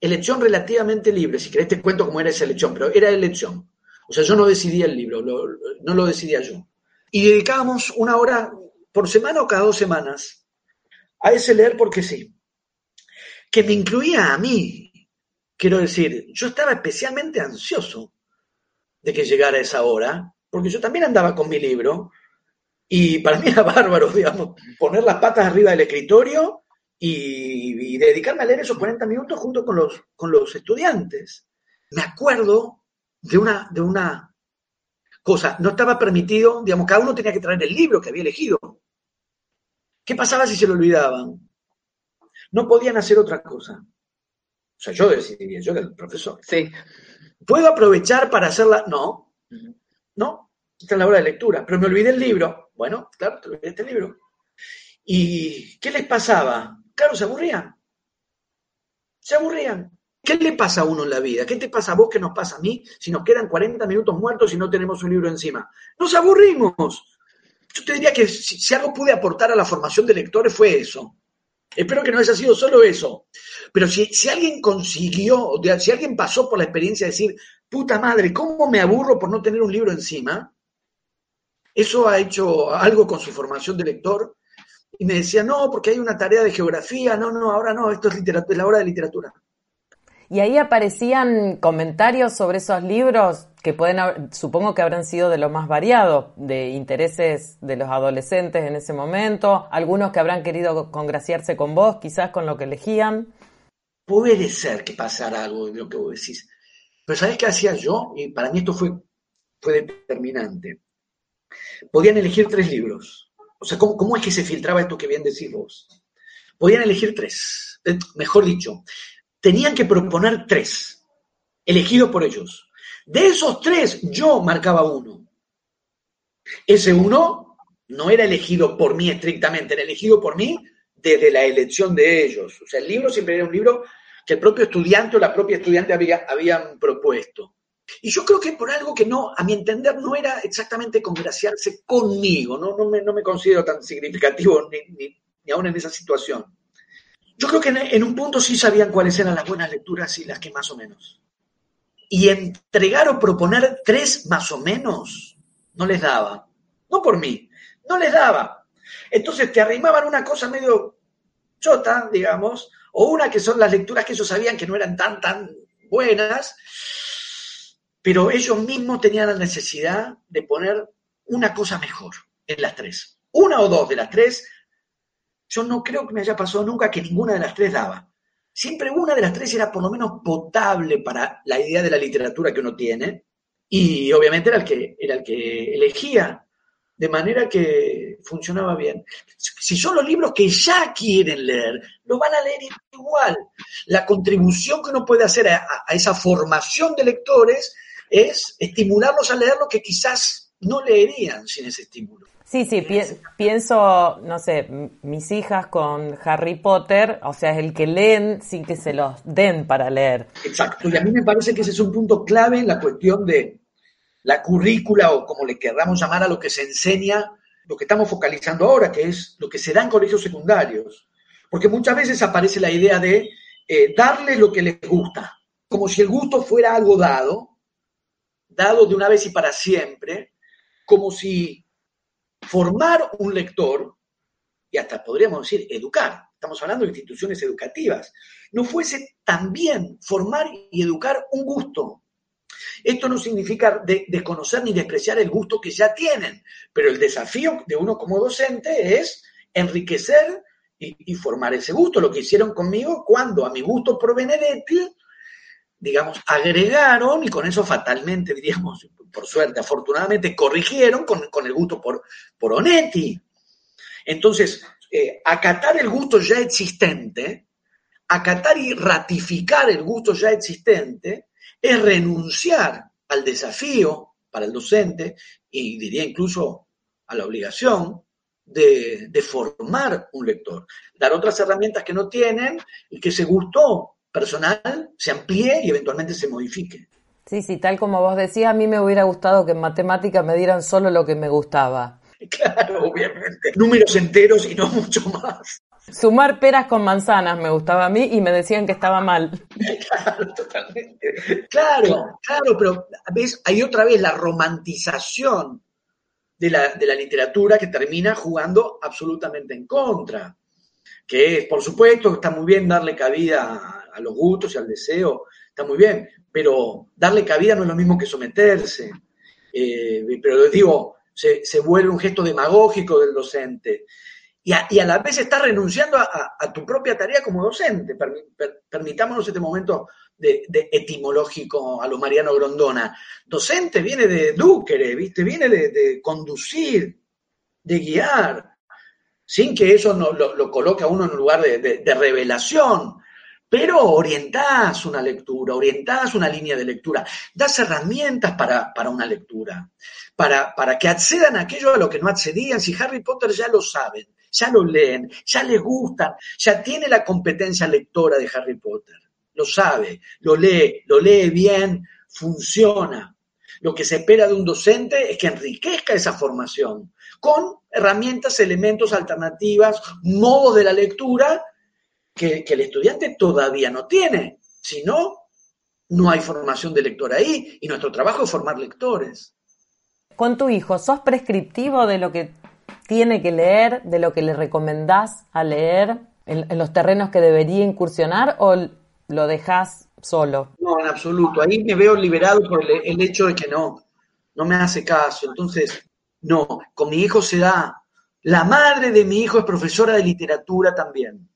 Speaker 1: Elección relativamente libre. Si querés te cuento cómo era esa elección, pero era elección. O sea, yo no decidía el libro, lo, no lo decidía yo. Y dedicábamos una hora por semana o cada dos semanas a ese leer porque sí. Que me incluía a mí. Quiero decir, yo estaba especialmente ansioso de que llegara esa hora, porque yo también andaba con mi libro y para mí era bárbaro, digamos, poner las patas arriba del escritorio y, dedicarme a leer esos 40 minutos junto con los, con los estudiantes. Me acuerdo de una, de una cosa, no estaba permitido, digamos, cada uno tenía que traer el libro que había elegido, ¿Qué pasaba si se lo olvidaban? No podían hacer otra cosa. O sea, yo decidiría, yo era el profesor.
Speaker 5: Sí.
Speaker 1: ¿Puedo aprovechar para hacerla? No. No. Esta es la hora de lectura. Pero me olvidé el libro. Bueno, claro, te olvidaste el libro. ¿Y qué les pasaba? Claro, se aburrían. Se aburrían. ¿Qué le pasa a uno en la vida? ¿Qué te pasa a vos? ¿Qué nos pasa a mí? Si nos quedan 40 minutos muertos y no tenemos un libro encima. Nos aburrimos. Yo te diría que si, si algo pude aportar a la formación de lectores fue eso. Espero que no haya sido solo eso. Pero si, si alguien consiguió, si alguien pasó por la experiencia de decir, puta madre, ¿cómo me aburro por no tener un libro encima? Eso ha hecho algo con su formación de lector. Y me decía, no, porque hay una tarea de geografía, no, no, ahora no, esto es, literatura, es la hora de literatura.
Speaker 4: Y ahí aparecían comentarios sobre esos libros que pueden, supongo que habrán sido de lo más variado, de intereses de los adolescentes en ese momento, algunos que habrán querido congraciarse con vos, quizás con lo que elegían.
Speaker 1: Puede ser que pasara algo de lo que vos decís. Pero ¿sabés qué hacía yo? Y para mí esto fue, fue determinante. Podían elegir tres libros. O sea, ¿cómo, ¿cómo es que se filtraba esto que bien decís vos? Podían elegir tres. Eh, mejor dicho, tenían que proponer tres, elegidos por ellos. De esos tres, yo marcaba uno. Ese uno no era elegido por mí estrictamente, era elegido por mí desde la elección de ellos. O sea, el libro siempre era un libro que el propio estudiante o la propia estudiante había, habían propuesto. Y yo creo que por algo que no, a mi entender, no era exactamente congraciarse conmigo, no, no, me, no me considero tan significativo ni, ni, ni aún en esa situación. Yo creo que en, un punto sí sabían cuáles eran las buenas lecturas y las que más o menos. Y entregar o proponer tres más o menos no les daba. No por mí, no les daba. Entonces te arrimaban una cosa medio chota, digamos, o una que son las lecturas que ellos sabían que no eran tan, tan buenas, pero ellos mismos tenían la necesidad de poner una cosa mejor en las tres. Una o dos de las tres yo no creo que me haya pasado nunca que ninguna de las tres daba. Siempre una de las tres era por lo menos potable para la idea de la literatura que uno tiene y obviamente era el que, era el que elegía, de manera que funcionaba bien. Si son los libros que ya quieren leer, lo van a leer igual. La contribución que uno puede hacer a, a esa formación de lectores es estimularlos a leer lo que quizás no leerían sin ese estímulo.
Speaker 4: Sí, sí, pi pienso, no sé, mis hijas con Harry Potter, o sea, es el que leen sin que se los den para leer.
Speaker 1: Exacto, y a mí me parece que ese es un punto clave en la cuestión de la currícula o como le querramos llamar a lo que se enseña, lo que estamos focalizando ahora, que es lo que se da en colegios secundarios. Porque muchas veces aparece la idea de eh, darle lo que les gusta, como si el gusto fuera algo dado, dado de una vez y para siempre, como si formar un lector, y hasta podríamos decir educar, estamos hablando de instituciones educativas, no fuese también formar y educar un gusto. Esto no significa de, desconocer ni despreciar el gusto que ya tienen, pero el desafío de uno como docente es enriquecer y, formar ese gusto, lo que hicieron conmigo cuando a mi gusto por Benedetti, digamos, agregaron y con eso fatalmente, diríamos, por suerte, afortunadamente, corrigieron con, con el gusto por, por Onetti. Entonces, eh, acatar el gusto ya existente, acatar y ratificar el gusto ya existente, es renunciar al desafío para el docente y diría incluso a la obligación de, de, formar un lector, dar otras herramientas que no tienen y que ese gusto personal se amplíe y eventualmente se modifique.
Speaker 4: Sí, sí, tal como vos decías, a mí me hubiera gustado que en matemática me dieran solo lo que me gustaba.
Speaker 1: Claro, obviamente. Números enteros y no mucho más.
Speaker 4: Sumar peras con manzanas me gustaba a mí y me decían que estaba mal.
Speaker 1: Claro, totalmente. Claro, claro, pero ¿ves? hay otra vez la romantización de la, de la literatura que termina jugando absolutamente en contra. Que es, por supuesto, está muy bien darle cabida a, a los gustos y al deseo, está muy bien, pero darle cabida no es lo mismo que someterse. Eh, pero digo, se, se, vuelve un gesto demagógico del docente. Y a, y a la vez está renunciando a, tu propia tarea como docente. Per, per, permitámonos este momento de, de, etimológico a lo Mariano Grondona. Docente viene de duquere, ¿viste? Viene de, de conducir, de guiar. sin que eso no, lo, coloque a uno en un lugar de, revelación, pero orientás una lectura, orientás una línea de lectura, das herramientas para, una lectura, para, para, que accedan a aquello a lo que no accedían. Si Harry Potter ya lo saben, ya lo leen, ya les gustan, ya tiene la competencia lectora de Harry Potter, lo sabe, lo lee, lo lee bien, funciona. Lo que se espera de un docente es que enriquezca esa formación con herramientas, elementos, alternativas, modos de la lectura que, el estudiante todavía no tiene. Si no, no hay formación de lector ahí y nuestro trabajo es formar lectores.
Speaker 4: Con tu hijo, ¿sos prescriptivo de lo que tiene que leer, de lo que le recomendás a leer en, los terrenos que debería incursionar o lo dejas solo?
Speaker 1: No, en absoluto. Ahí me veo liberado por el, el hecho de que no, no me hace caso. Entonces, no, con mi hijo se da. La madre de mi hijo es profesora de literatura también.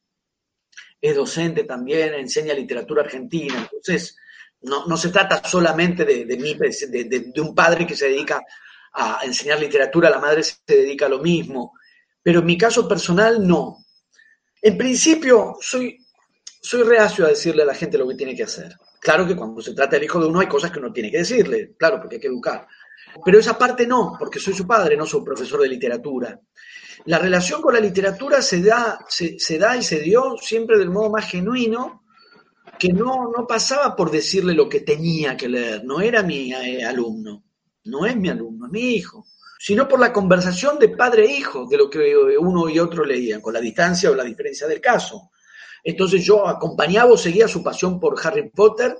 Speaker 1: Es docente también, enseña literatura argentina. Entonces, no, se trata solamente de, de, de, un padre que se dedica a enseñar literatura, la madre se dedica a lo mismo. Pero en mi caso personal, no. En principio, soy, soy reacio a decirle a la gente lo que tiene que hacer. Claro que cuando se trata del hijo de uno hay cosas que uno tiene que decirle, claro, porque hay que educar. Pero esa parte no, porque soy su padre, no soy profesor de literatura. La relación con la literatura se da, se, da y se dio siempre del modo más genuino, que no, no pasaba por decirle lo que tenía que leer, no era mi eh, alumno, no es mi alumno, es mi hijo, sino por la conversación de padre e hijo, de lo que uno y otro leían, con la distancia o la diferencia del caso. Entonces yo acompañaba o seguía su pasión por Harry Potter,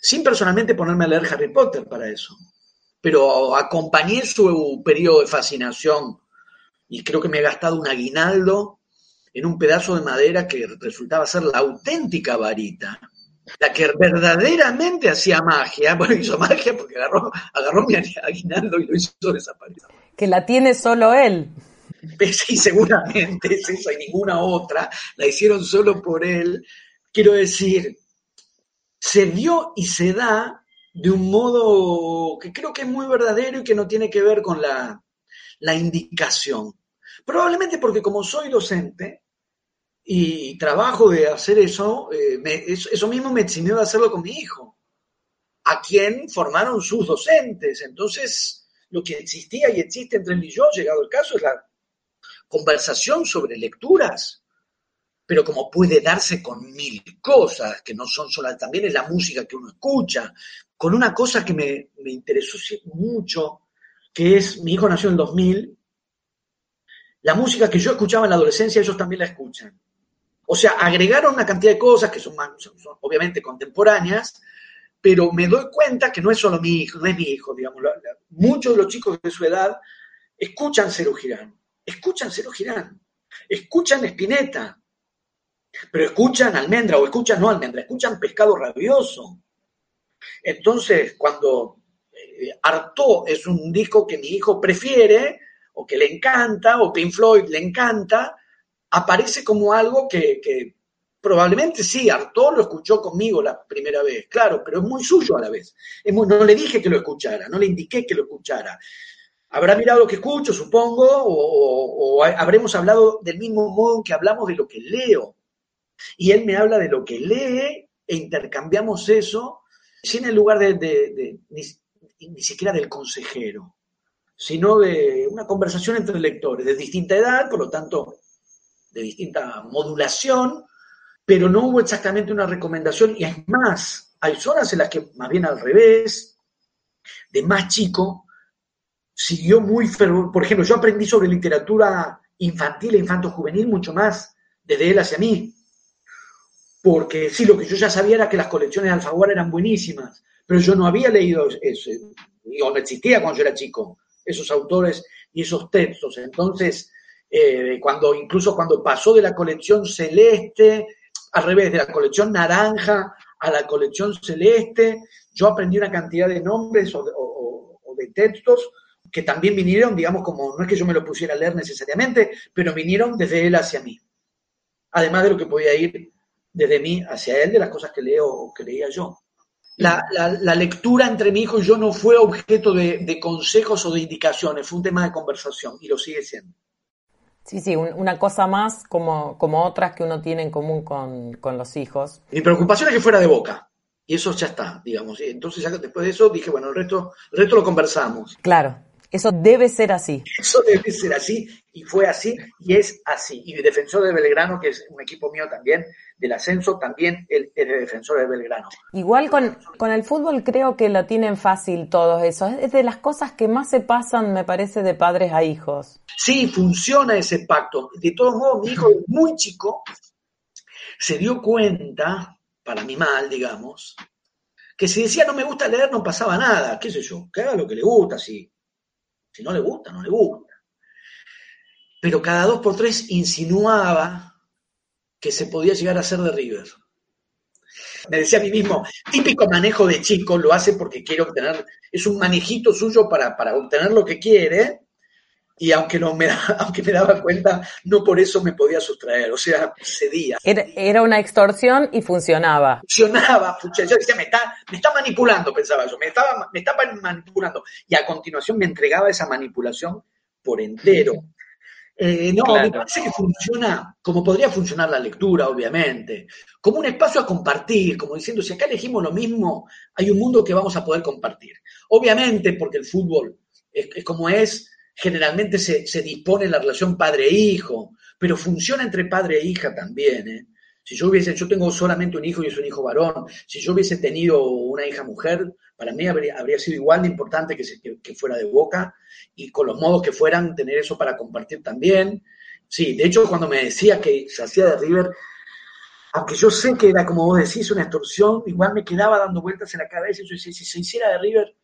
Speaker 1: sin personalmente ponerme a leer Harry Potter para eso. Pero acompañé su periodo de fascinación y creo que me he gastado un aguinaldo en un pedazo de madera que resultaba ser la auténtica varita, la que verdaderamente hacía magia. Bueno, hizo magia porque agarró, agarró mi aguinaldo y lo hizo desaparecer.
Speaker 4: Que la tiene solo él.
Speaker 1: Sí, seguramente es esa y ninguna otra. La hicieron solo por él. Quiero decir, se dio y se da de un modo que creo que es muy verdadero y que no tiene que ver con la, indicación. Probablemente porque como soy docente y trabajo de hacer eso, eh, eso, mismo me eximió de hacerlo con mi hijo, a quien formaron sus docentes. Entonces, lo que existía y existe entre él y yo, llegado el caso, es la conversación sobre lecturas, pero como puede darse con mil cosas, que no son solo, también es la música que uno escucha, con una cosa que me, interesó mucho, que es, mi hijo nació en 2000, la música que yo escuchaba en la adolescencia, ellos también la escuchan. O sea, agregaron una cantidad de cosas que son, obviamente contemporáneas, pero me doy cuenta que no es solo mi hijo, no es mi hijo, digamos. Muchos de los chicos de su edad escuchan Cero Girán, escuchan Cero Girán, escuchan Espineta, pero escuchan Almendra o escuchan no Almendra, escuchan Pescado Rabioso, entonces, cuando eh, es un disco que mi hijo prefiere, o que le encanta, o Pink Floyd le encanta, aparece como algo que, probablemente sí, Artaud lo escuchó conmigo la primera vez, claro, pero es muy suyo a la vez. no le dije que lo escuchara, no le indiqué que lo escuchara. Habrá mirado lo que escucho, supongo, o, o habremos hablado del mismo modo que hablamos de lo que leo. Y él me habla de lo que lee e intercambiamos eso sin el lugar de, ni, siquiera del consejero, sino de una conversación entre lectores de distinta edad, por lo tanto, de distinta modulación, pero no hubo exactamente una recomendación, y es más, hay zonas en las que más bien al revés, de más chico, siguió muy fervor. Por ejemplo, yo aprendí sobre literatura infantil e infanto-juvenil mucho más desde él hacia mí porque sí, lo que yo ya sabía era que las colecciones de Alfaguara eran buenísimas, pero yo no había leído eso, o no existía cuando yo era chico, esos autores y esos textos. Entonces, eh, cuando incluso cuando pasó de la colección celeste, al revés, de la colección naranja a la colección celeste, yo aprendí una cantidad de nombres o de, textos que también vinieron, digamos, como no es que yo me lo pusiera a leer necesariamente, pero vinieron desde él hacia mí. Además de lo que podía ir desde mí hacia él de las cosas que leo o que leía yo. La, lectura entre mi hijo y yo no fue objeto de, consejos o de indicaciones, fue un tema de conversación y lo sigue siendo.
Speaker 4: Sí, sí, una cosa más como, como otras que uno tiene en común con, con los hijos.
Speaker 1: Mi preocupación es que fuera de boca. Y eso ya está, digamos. Entonces, ya después de eso, dije, bueno, el resto, el resto lo conversamos.
Speaker 4: Claro, eso debe ser así.
Speaker 1: Eso debe ser así, y fue así, y es así. Y Defensor de Belgrano, que es un equipo mío también, del ascenso, también es de Defensor de Belgrano.
Speaker 4: Igual con, con el fútbol creo que lo tienen fácil todos esos. Es de las cosas que más se pasan, me parece, de padres a hijos.
Speaker 1: Sí, funciona ese pacto. De todos modos, mi hijo, muy chico, se dio cuenta, para mi mal, digamos, que si decía no me gusta leer no pasaba nada, qué sé yo, que haga lo que le gusta, si si no le gusta, no le gusta. Pero cada dos por tres insinuaba que se podía llegar a ser de River. Me decía a mí mismo, típico manejo de chico, lo hace porque quiere obtener, es un manejito suyo para, para obtener lo que quiere, y aunque no me aunque me daba cuenta, no por eso me podía sustraer, o sea, cedía.
Speaker 4: Era, una extorsión y funcionaba.
Speaker 1: Funcionaba, yo decía, me está, me está manipulando, pensaba yo, me estaba, me estaba manipulando. Y a continuación me entregaba esa manipulación por entero. Eh, no, me parece que funciona como podría funcionar la lectura, obviamente, como un espacio a compartir, como diciendo, si acá elegimos lo mismo, hay un mundo que vamos a poder compartir. Obviamente, porque el fútbol es como es, generalmente se, se dispone la relación padre-hijo, pero funciona entre padre e hija también. ¿eh? Si yo hubiese, yo tengo solamente un hijo y es un hijo varón, si yo hubiese tenido una hija mujer, para mí habría, habría sido igual de importante que, que, fuera de boca y con los modos que fueran, tener eso para compartir también. Sí, de hecho, cuando me decía que se hacía de River, aunque yo sé que era como vos decís, una extorsión, igual me quedaba dando vueltas en la cabeza y yo decía, si se hiciera de River,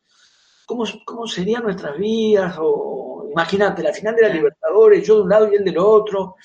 Speaker 1: ¿cómo, cómo serían nuestras vidas? O, Imagínate, la final de la Libertadores, yo de un lado y él del otro.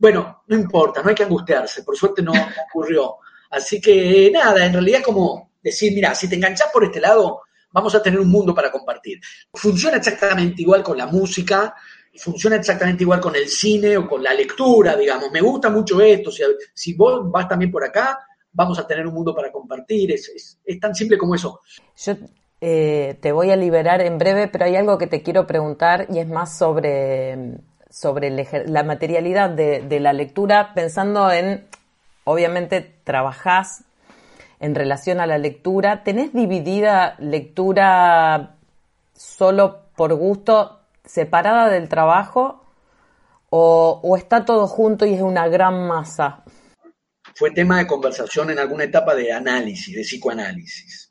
Speaker 1: Bueno, no importa, no hay que angustiarse, por suerte no ocurrió. Así que nada, en realidad es como decir, mira, si te enganchas por este lado, vamos a tener un mundo para compartir. Funciona exactamente igual con la música, funciona exactamente igual con el cine o con la lectura, digamos. Me gusta mucho esto, si, si vos vas también por acá, vamos a tener un mundo para compartir, es, es, tan simple como eso.
Speaker 4: Yo eh, te voy a liberar en breve, pero hay algo que te quiero preguntar y es más sobre, sobre la materialidad de, la lectura, pensando en, obviamente, trabajás en relación a la lectura. ¿Tenés dividida lectura solo por gusto, separada del trabajo, o, o está todo junto y es una gran masa?
Speaker 1: Fue tema de conversación en alguna etapa de análisis, de psicoanálisis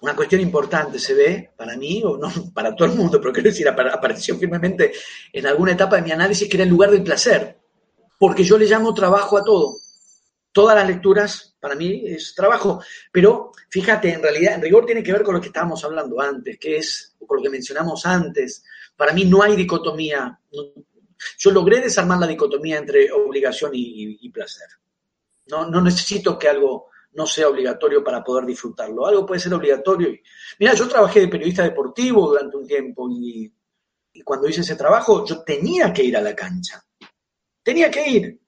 Speaker 1: una cuestión importante se ve para mí, o no para todo el mundo, pero quiero decir, apareció firmemente en alguna etapa de mi análisis que era el lugar del placer, porque yo le llamo trabajo a todo. Todas las lecturas para mí es trabajo, pero fíjate, en realidad, en rigor tiene que ver con lo que estábamos hablando antes, que es, con lo que mencionamos antes. Para mí no hay dicotomía. Yo logré desarmar la dicotomía entre obligación y, placer. No, no necesito que algo no sea obligatorio para poder disfrutarlo. Algo puede ser obligatorio. Mira, yo trabajé de periodista deportivo durante un tiempo y, cuando hice ese trabajo yo tenía que ir a la cancha. Tenía que ir.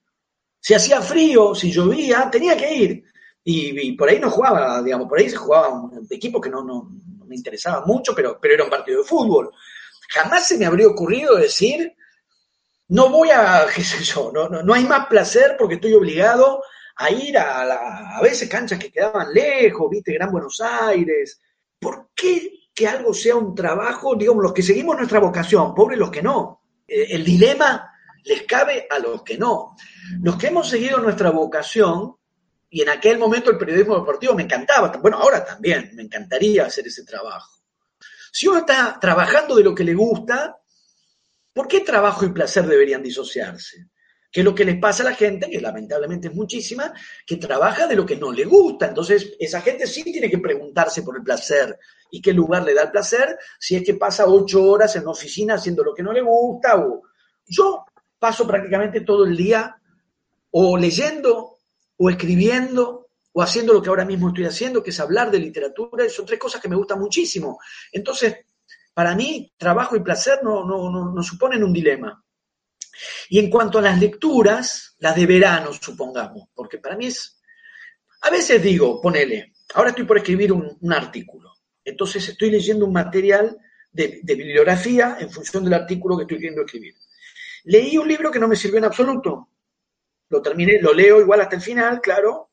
Speaker 1: Si hacía frío, si llovía, tenía que ir. Y, por ahí no jugaba, digamos, por ahí se jugaba un equipo que no, no, me interesaba mucho, pero, pero era un partido de fútbol. Jamás se me habría ocurrido decir, no voy a, qué sé yo, no, no, no hay más placer porque estoy obligado a ir a, la, a veces canchas que quedaban lejos, viste, Gran Buenos Aires. ¿Por qué que algo sea un trabajo? Digamos, los que seguimos nuestra vocación, pobres los que no. Eh, el dilema les cabe a los que no. Los que hemos seguido nuestra vocación, y en aquel momento el periodismo deportivo me encantaba, bueno, ahora también, me encantaría hacer ese trabajo. Si uno está trabajando de lo que le gusta, ¿por qué trabajo y placer deberían disociarse? Que lo que les pasa a la gente, que lamentablemente es muchísima, que trabaja de lo que no le gusta. Entonces, esa gente sí tiene que preguntarse por el placer y qué lugar le da el placer si es que pasa ocho horas en la oficina haciendo lo que no le gusta. Yo paso prácticamente todo el día o leyendo o escribiendo o haciendo lo que ahora mismo estoy haciendo, que es hablar de literatura, son tres cosas que me gustan muchísimo. Entonces, para mí, trabajo y placer no, no, no, no suponen un dilema. Y en cuanto a las lecturas, las de verano, supongamos, porque para mí es... A veces digo, ponele, ahora estoy por escribir un, artículo, entonces estoy leyendo un material de, bibliografía en función del artículo que estoy queriendo escribir. Leí un libro que no me sirvió en absoluto. Lo terminé, lo leo igual hasta el final, claro.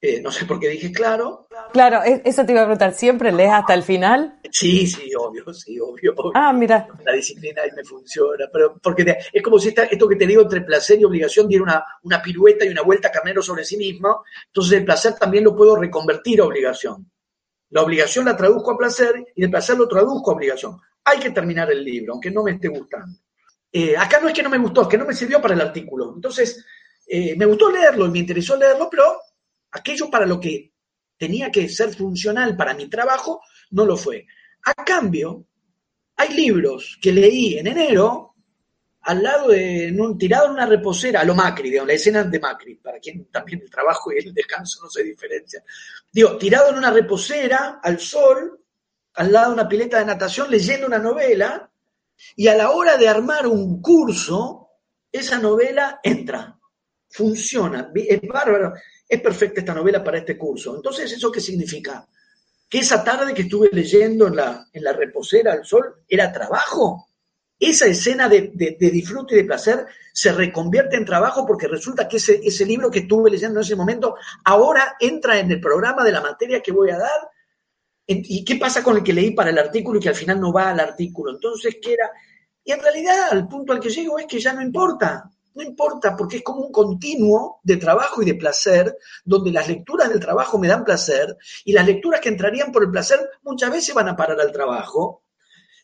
Speaker 1: Eh, no sé por qué dije claro.
Speaker 4: Claro, e- eso te iba a preguntar, ¿siempre lees hasta el final?
Speaker 1: Sí, sí, obvio, sí, obvio. obvio.
Speaker 4: Ah, mira.
Speaker 1: La disciplina ahí me funciona, pero porque es como si esta- esto que te digo entre placer y obligación diera una, una pirueta y una vuelta carnero sobre sí mismo, entonces el placer también lo puedo reconvertir a obligación. La obligación la traduzco a placer y el placer lo traduzco a obligación. Hay que terminar el libro, aunque no me esté gustando. Eh, acá no es que no me gustó, es que no me sirvió para el artículo. Entonces, eh, me gustó leerlo y me interesó leerlo, pero aquello para lo que tenía que ser funcional para mi trabajo no lo fue. A cambio, hay libros que leí en enero al lado de, un, tirado en una reposera, a lo Macri, digamos, la escena de Macri, para quien también el trabajo y el descanso no se diferencian. Digo, tirado en una reposera, al sol, al lado de una pileta de natación, leyendo una novela, y a la hora de armar un curso, esa novela entra, funciona, es bárbaro, es perfecta esta novela para este curso. Entonces, ¿eso qué significa? Que esa tarde que estuve leyendo en la, en la reposera al sol era trabajo. Esa escena de, de- disfrute y de placer se reconvierte en trabajo porque resulta que ese, ese libro que estuve leyendo en ese momento ahora entra en el programa de la materia que voy a dar. ¿Y qué pasa con el que leí para el artículo y que al final no va al artículo? Entonces, ¿qué era? Y en realidad, al punto al que llego es que ya no importa. No importa, porque es como un continuo de trabajo y de placer, donde las lecturas del trabajo me dan placer y las lecturas que entrarían por el placer muchas veces van a parar al trabajo.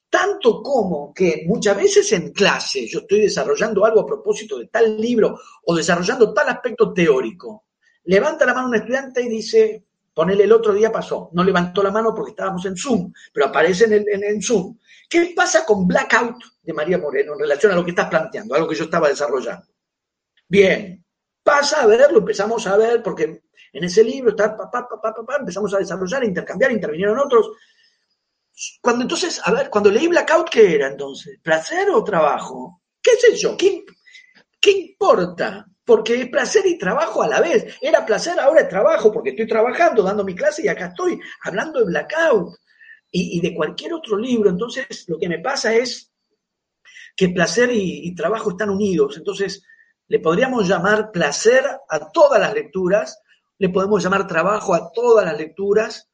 Speaker 1: Tanto como que muchas veces en clase yo estoy desarrollando algo a propósito de tal libro o desarrollando tal aspecto teórico. Levanta la mano un estudiante y dice, ponele el otro día pasó. No levantó la mano porque estábamos en Zoom, pero aparece en, el, en, en Zoom. ¿Qué pasa con Blackout de María Moreno en relación a lo que estás planteando, algo que yo estaba desarrollando? Bien, pasa a ver, lo empezamos a ver, porque en ese libro está, pa, pa, pa, empezamos a desarrollar, a intercambiar, intervinieron otros. Cuando entonces, a ver, cuando leí Blackout, ¿qué era entonces? ¿Placer o trabajo? ¿Qué sé yo? ¿Qué, qué importa? Porque es placer y trabajo a la vez. Era placer, ahora es trabajo, porque estoy trabajando, dando mi clase y acá estoy hablando de Blackout y, y de cualquier otro libro. Entonces, lo que me pasa es que placer y, y trabajo están unidos. Entonces, le podríamos llamar placer a todas las lecturas, le podemos llamar trabajo a todas las lecturas.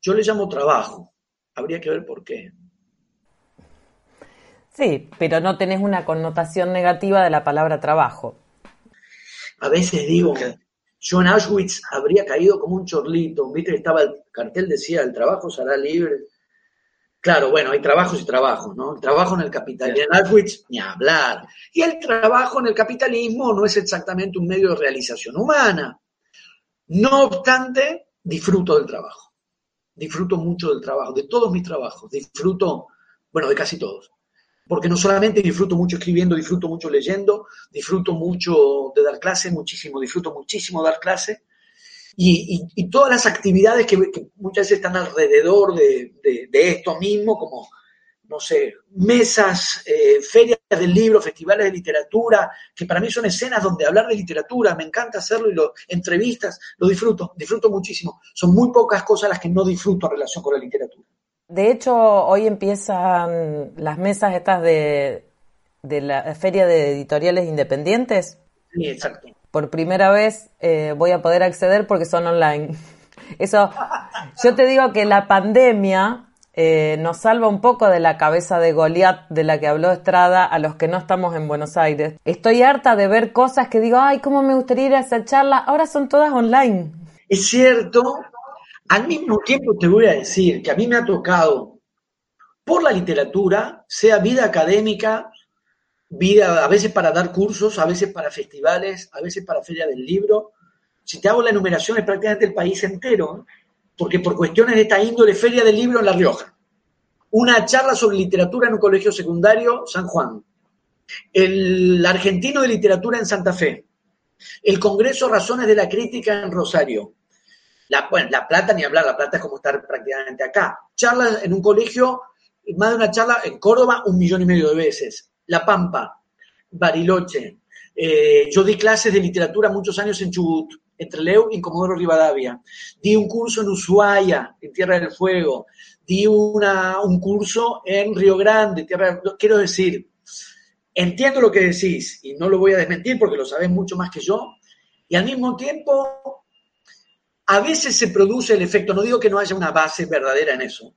Speaker 1: Yo le llamo trabajo. Habría que ver por qué.
Speaker 4: Sí, pero no tenés una connotación negativa de la palabra trabajo.
Speaker 1: A veces digo, yo en Auschwitz habría caído como un chorlito. Viste que estaba el cartel decía, el trabajo será libre. Claro, bueno, hay trabajos y trabajos, ¿no? El trabajo en el capitalismo, en Auschwitz, ni hablar. Y el trabajo en el capitalismo no es exactamente un medio de realización humana. No obstante, disfruto del trabajo. Disfruto mucho del trabajo, de todos mis trabajos. Disfruto, bueno, de casi todos. Porque no solamente disfruto mucho escribiendo, disfruto mucho leyendo, disfruto mucho de dar clase, muchísimo, disfruto muchísimo dar clase. Y, y, y todas las actividades que, que, muchas veces están alrededor de, de, de, esto mismo, como, no sé, mesas, eh, ferias del libro, festivales de literatura, que para mí son escenas donde hablar de literatura, me encanta hacerlo y lo, entrevistas, lo disfruto, disfruto muchísimo. Son muy pocas cosas las que no disfruto en relación con la literatura.
Speaker 4: De hecho, hoy empiezan las mesas estas de, de la Feria de Editoriales Independientes.
Speaker 1: Sí, exacto
Speaker 4: por primera vez eh, voy a poder acceder porque son online. Eso, yo te digo que la pandemia eh, nos salva un poco de la cabeza de Goliat de la que habló Estrada a los que no estamos en Buenos Aires. Estoy harta de ver cosas que digo, ay, cómo me gustaría ir a esa charla. Ahora son todas online.
Speaker 1: Es cierto. Al mismo tiempo te voy a decir que a mí me ha tocado por la literatura, sea vida académica, vida a veces para dar cursos, a veces para festivales, a veces para feria del libro. Si te hago la enumeración es prácticamente el país entero, porque por cuestiones de esta índole, feria del libro en La Rioja, una charla sobre literatura en un colegio secundario, San Juan, el argentino de literatura en Santa Fe, el Congreso Razones de la Crítica en Rosario, la, bueno, la Plata ni hablar, La Plata es como estar prácticamente acá, charlas en un colegio, más de una charla en Córdoba un millón y medio de veces, la Pampa, Bariloche. Eh, yo di clases de literatura muchos años en Chubut, entre Leu y Comodoro Rivadavia. Di un curso en Ushuaia, en Tierra del Fuego. Di un curso en Río Grande, Tierra del... Quiero decir, entiendo lo que decís y no lo voy a desmentir porque lo sabés mucho más que yo. Y al mismo tiempo, a veces se produce el efecto, no digo que no haya una base verdadera en eso,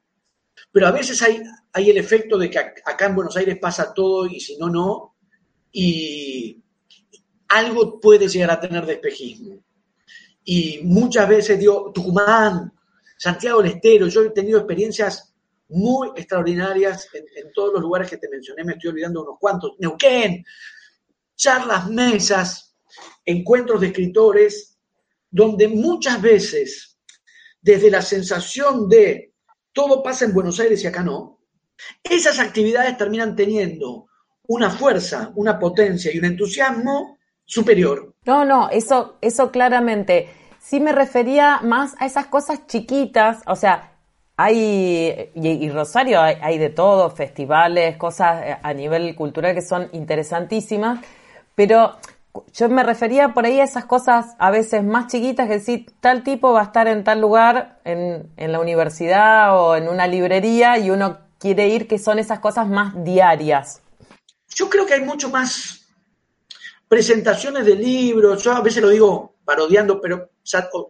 Speaker 1: pero a veces hay, hay el efecto de que acá en Buenos Aires pasa todo y si no, no. Y algo puede llegar a tener de espejismo. Y muchas veces digo, Tucumán, Santiago del Estero, yo he tenido experiencias muy extraordinarias en, todos los lugares que te mencioné, me estoy olvidando unos cuantos, Neuquén, charlas, mesas, encuentros de escritores, donde muchas veces, desde la sensación de todo pasa en Buenos Aires y acá no, esas actividades terminan teniendo una fuerza, una potencia y un entusiasmo superior.
Speaker 4: No, no, eso, eso claramente. Sí me refería más a esas cosas chiquitas, o sea, hay, y, Rosario hay, de todo, festivales, cosas eh, a nivel cultural que son interesantísimas, pero yo me refería por ahí a esas cosas a veces más chiquitas que decir, tal tipo va a estar en tal lugar, en, en la universidad o en una librería y uno quiere ir, que son esas cosas más diarias.
Speaker 1: Yo creo que hay mucho más presentaciones de libros, yo a veces lo digo parodiando, pero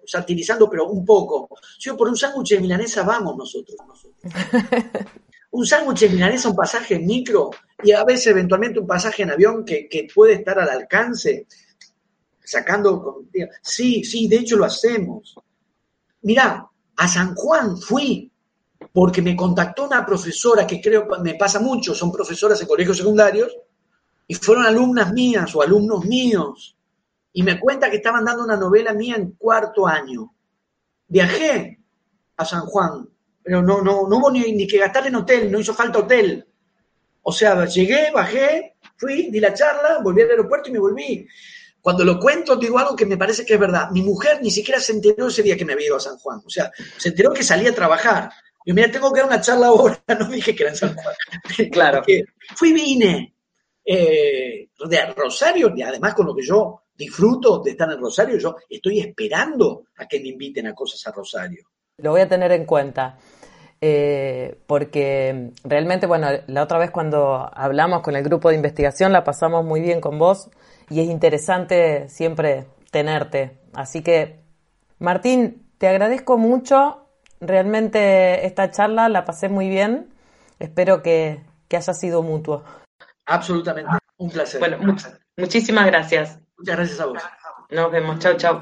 Speaker 1: satirizando, pero un poco. Si por un sándwich de milanesa vamos nosotros. un sándwich de milanesa, un pasaje en micro y a veces eventualmente un pasaje en avión que, puede estar al alcance, sacando... Sí, sí, de hecho lo hacemos. Mirá, a San Juan fui porque me contactó una profesora que creo me pasa mucho, son profesoras en colegios secundarios, y fueron alumnas mías o alumnos míos, y me cuenta que estaban dando una novela mía en cuarto año. Viajé a San Juan, pero no, no, no hubo ni, que gastar en hotel, no hizo falta hotel. O sea, llegué, bajé, fui, di la charla, volví al aeropuerto y me volví. Cuando lo cuento, digo algo que me parece que es verdad. Mi mujer ni siquiera se enteró ese día que me había ido a San Juan. O sea, se enteró que salía a trabajar. Y mira, tengo que dar una charla ahora, no dije que era en San Juan.
Speaker 4: Claro.
Speaker 1: fui, vine. Eh, de Rosario, y además con lo que yo disfruto de estar en Rosario, yo estoy esperando a que me inviten a cosas a Rosario.
Speaker 4: Lo voy a tener en cuenta. Eh, porque realmente, bueno, la otra vez cuando hablamos con el grupo de investigación la pasamos muy bien con vos y es interesante siempre tenerte. Así que, Martín, te agradezco mucho. Realmente esta charla la pasé muy bien. Espero que, haya sido mutuo.
Speaker 1: Absolutamente. Un placer.
Speaker 4: Bueno, muchísimas gracias.
Speaker 1: Muchas gracias a vos.
Speaker 4: Nos vemos. Chao, chao.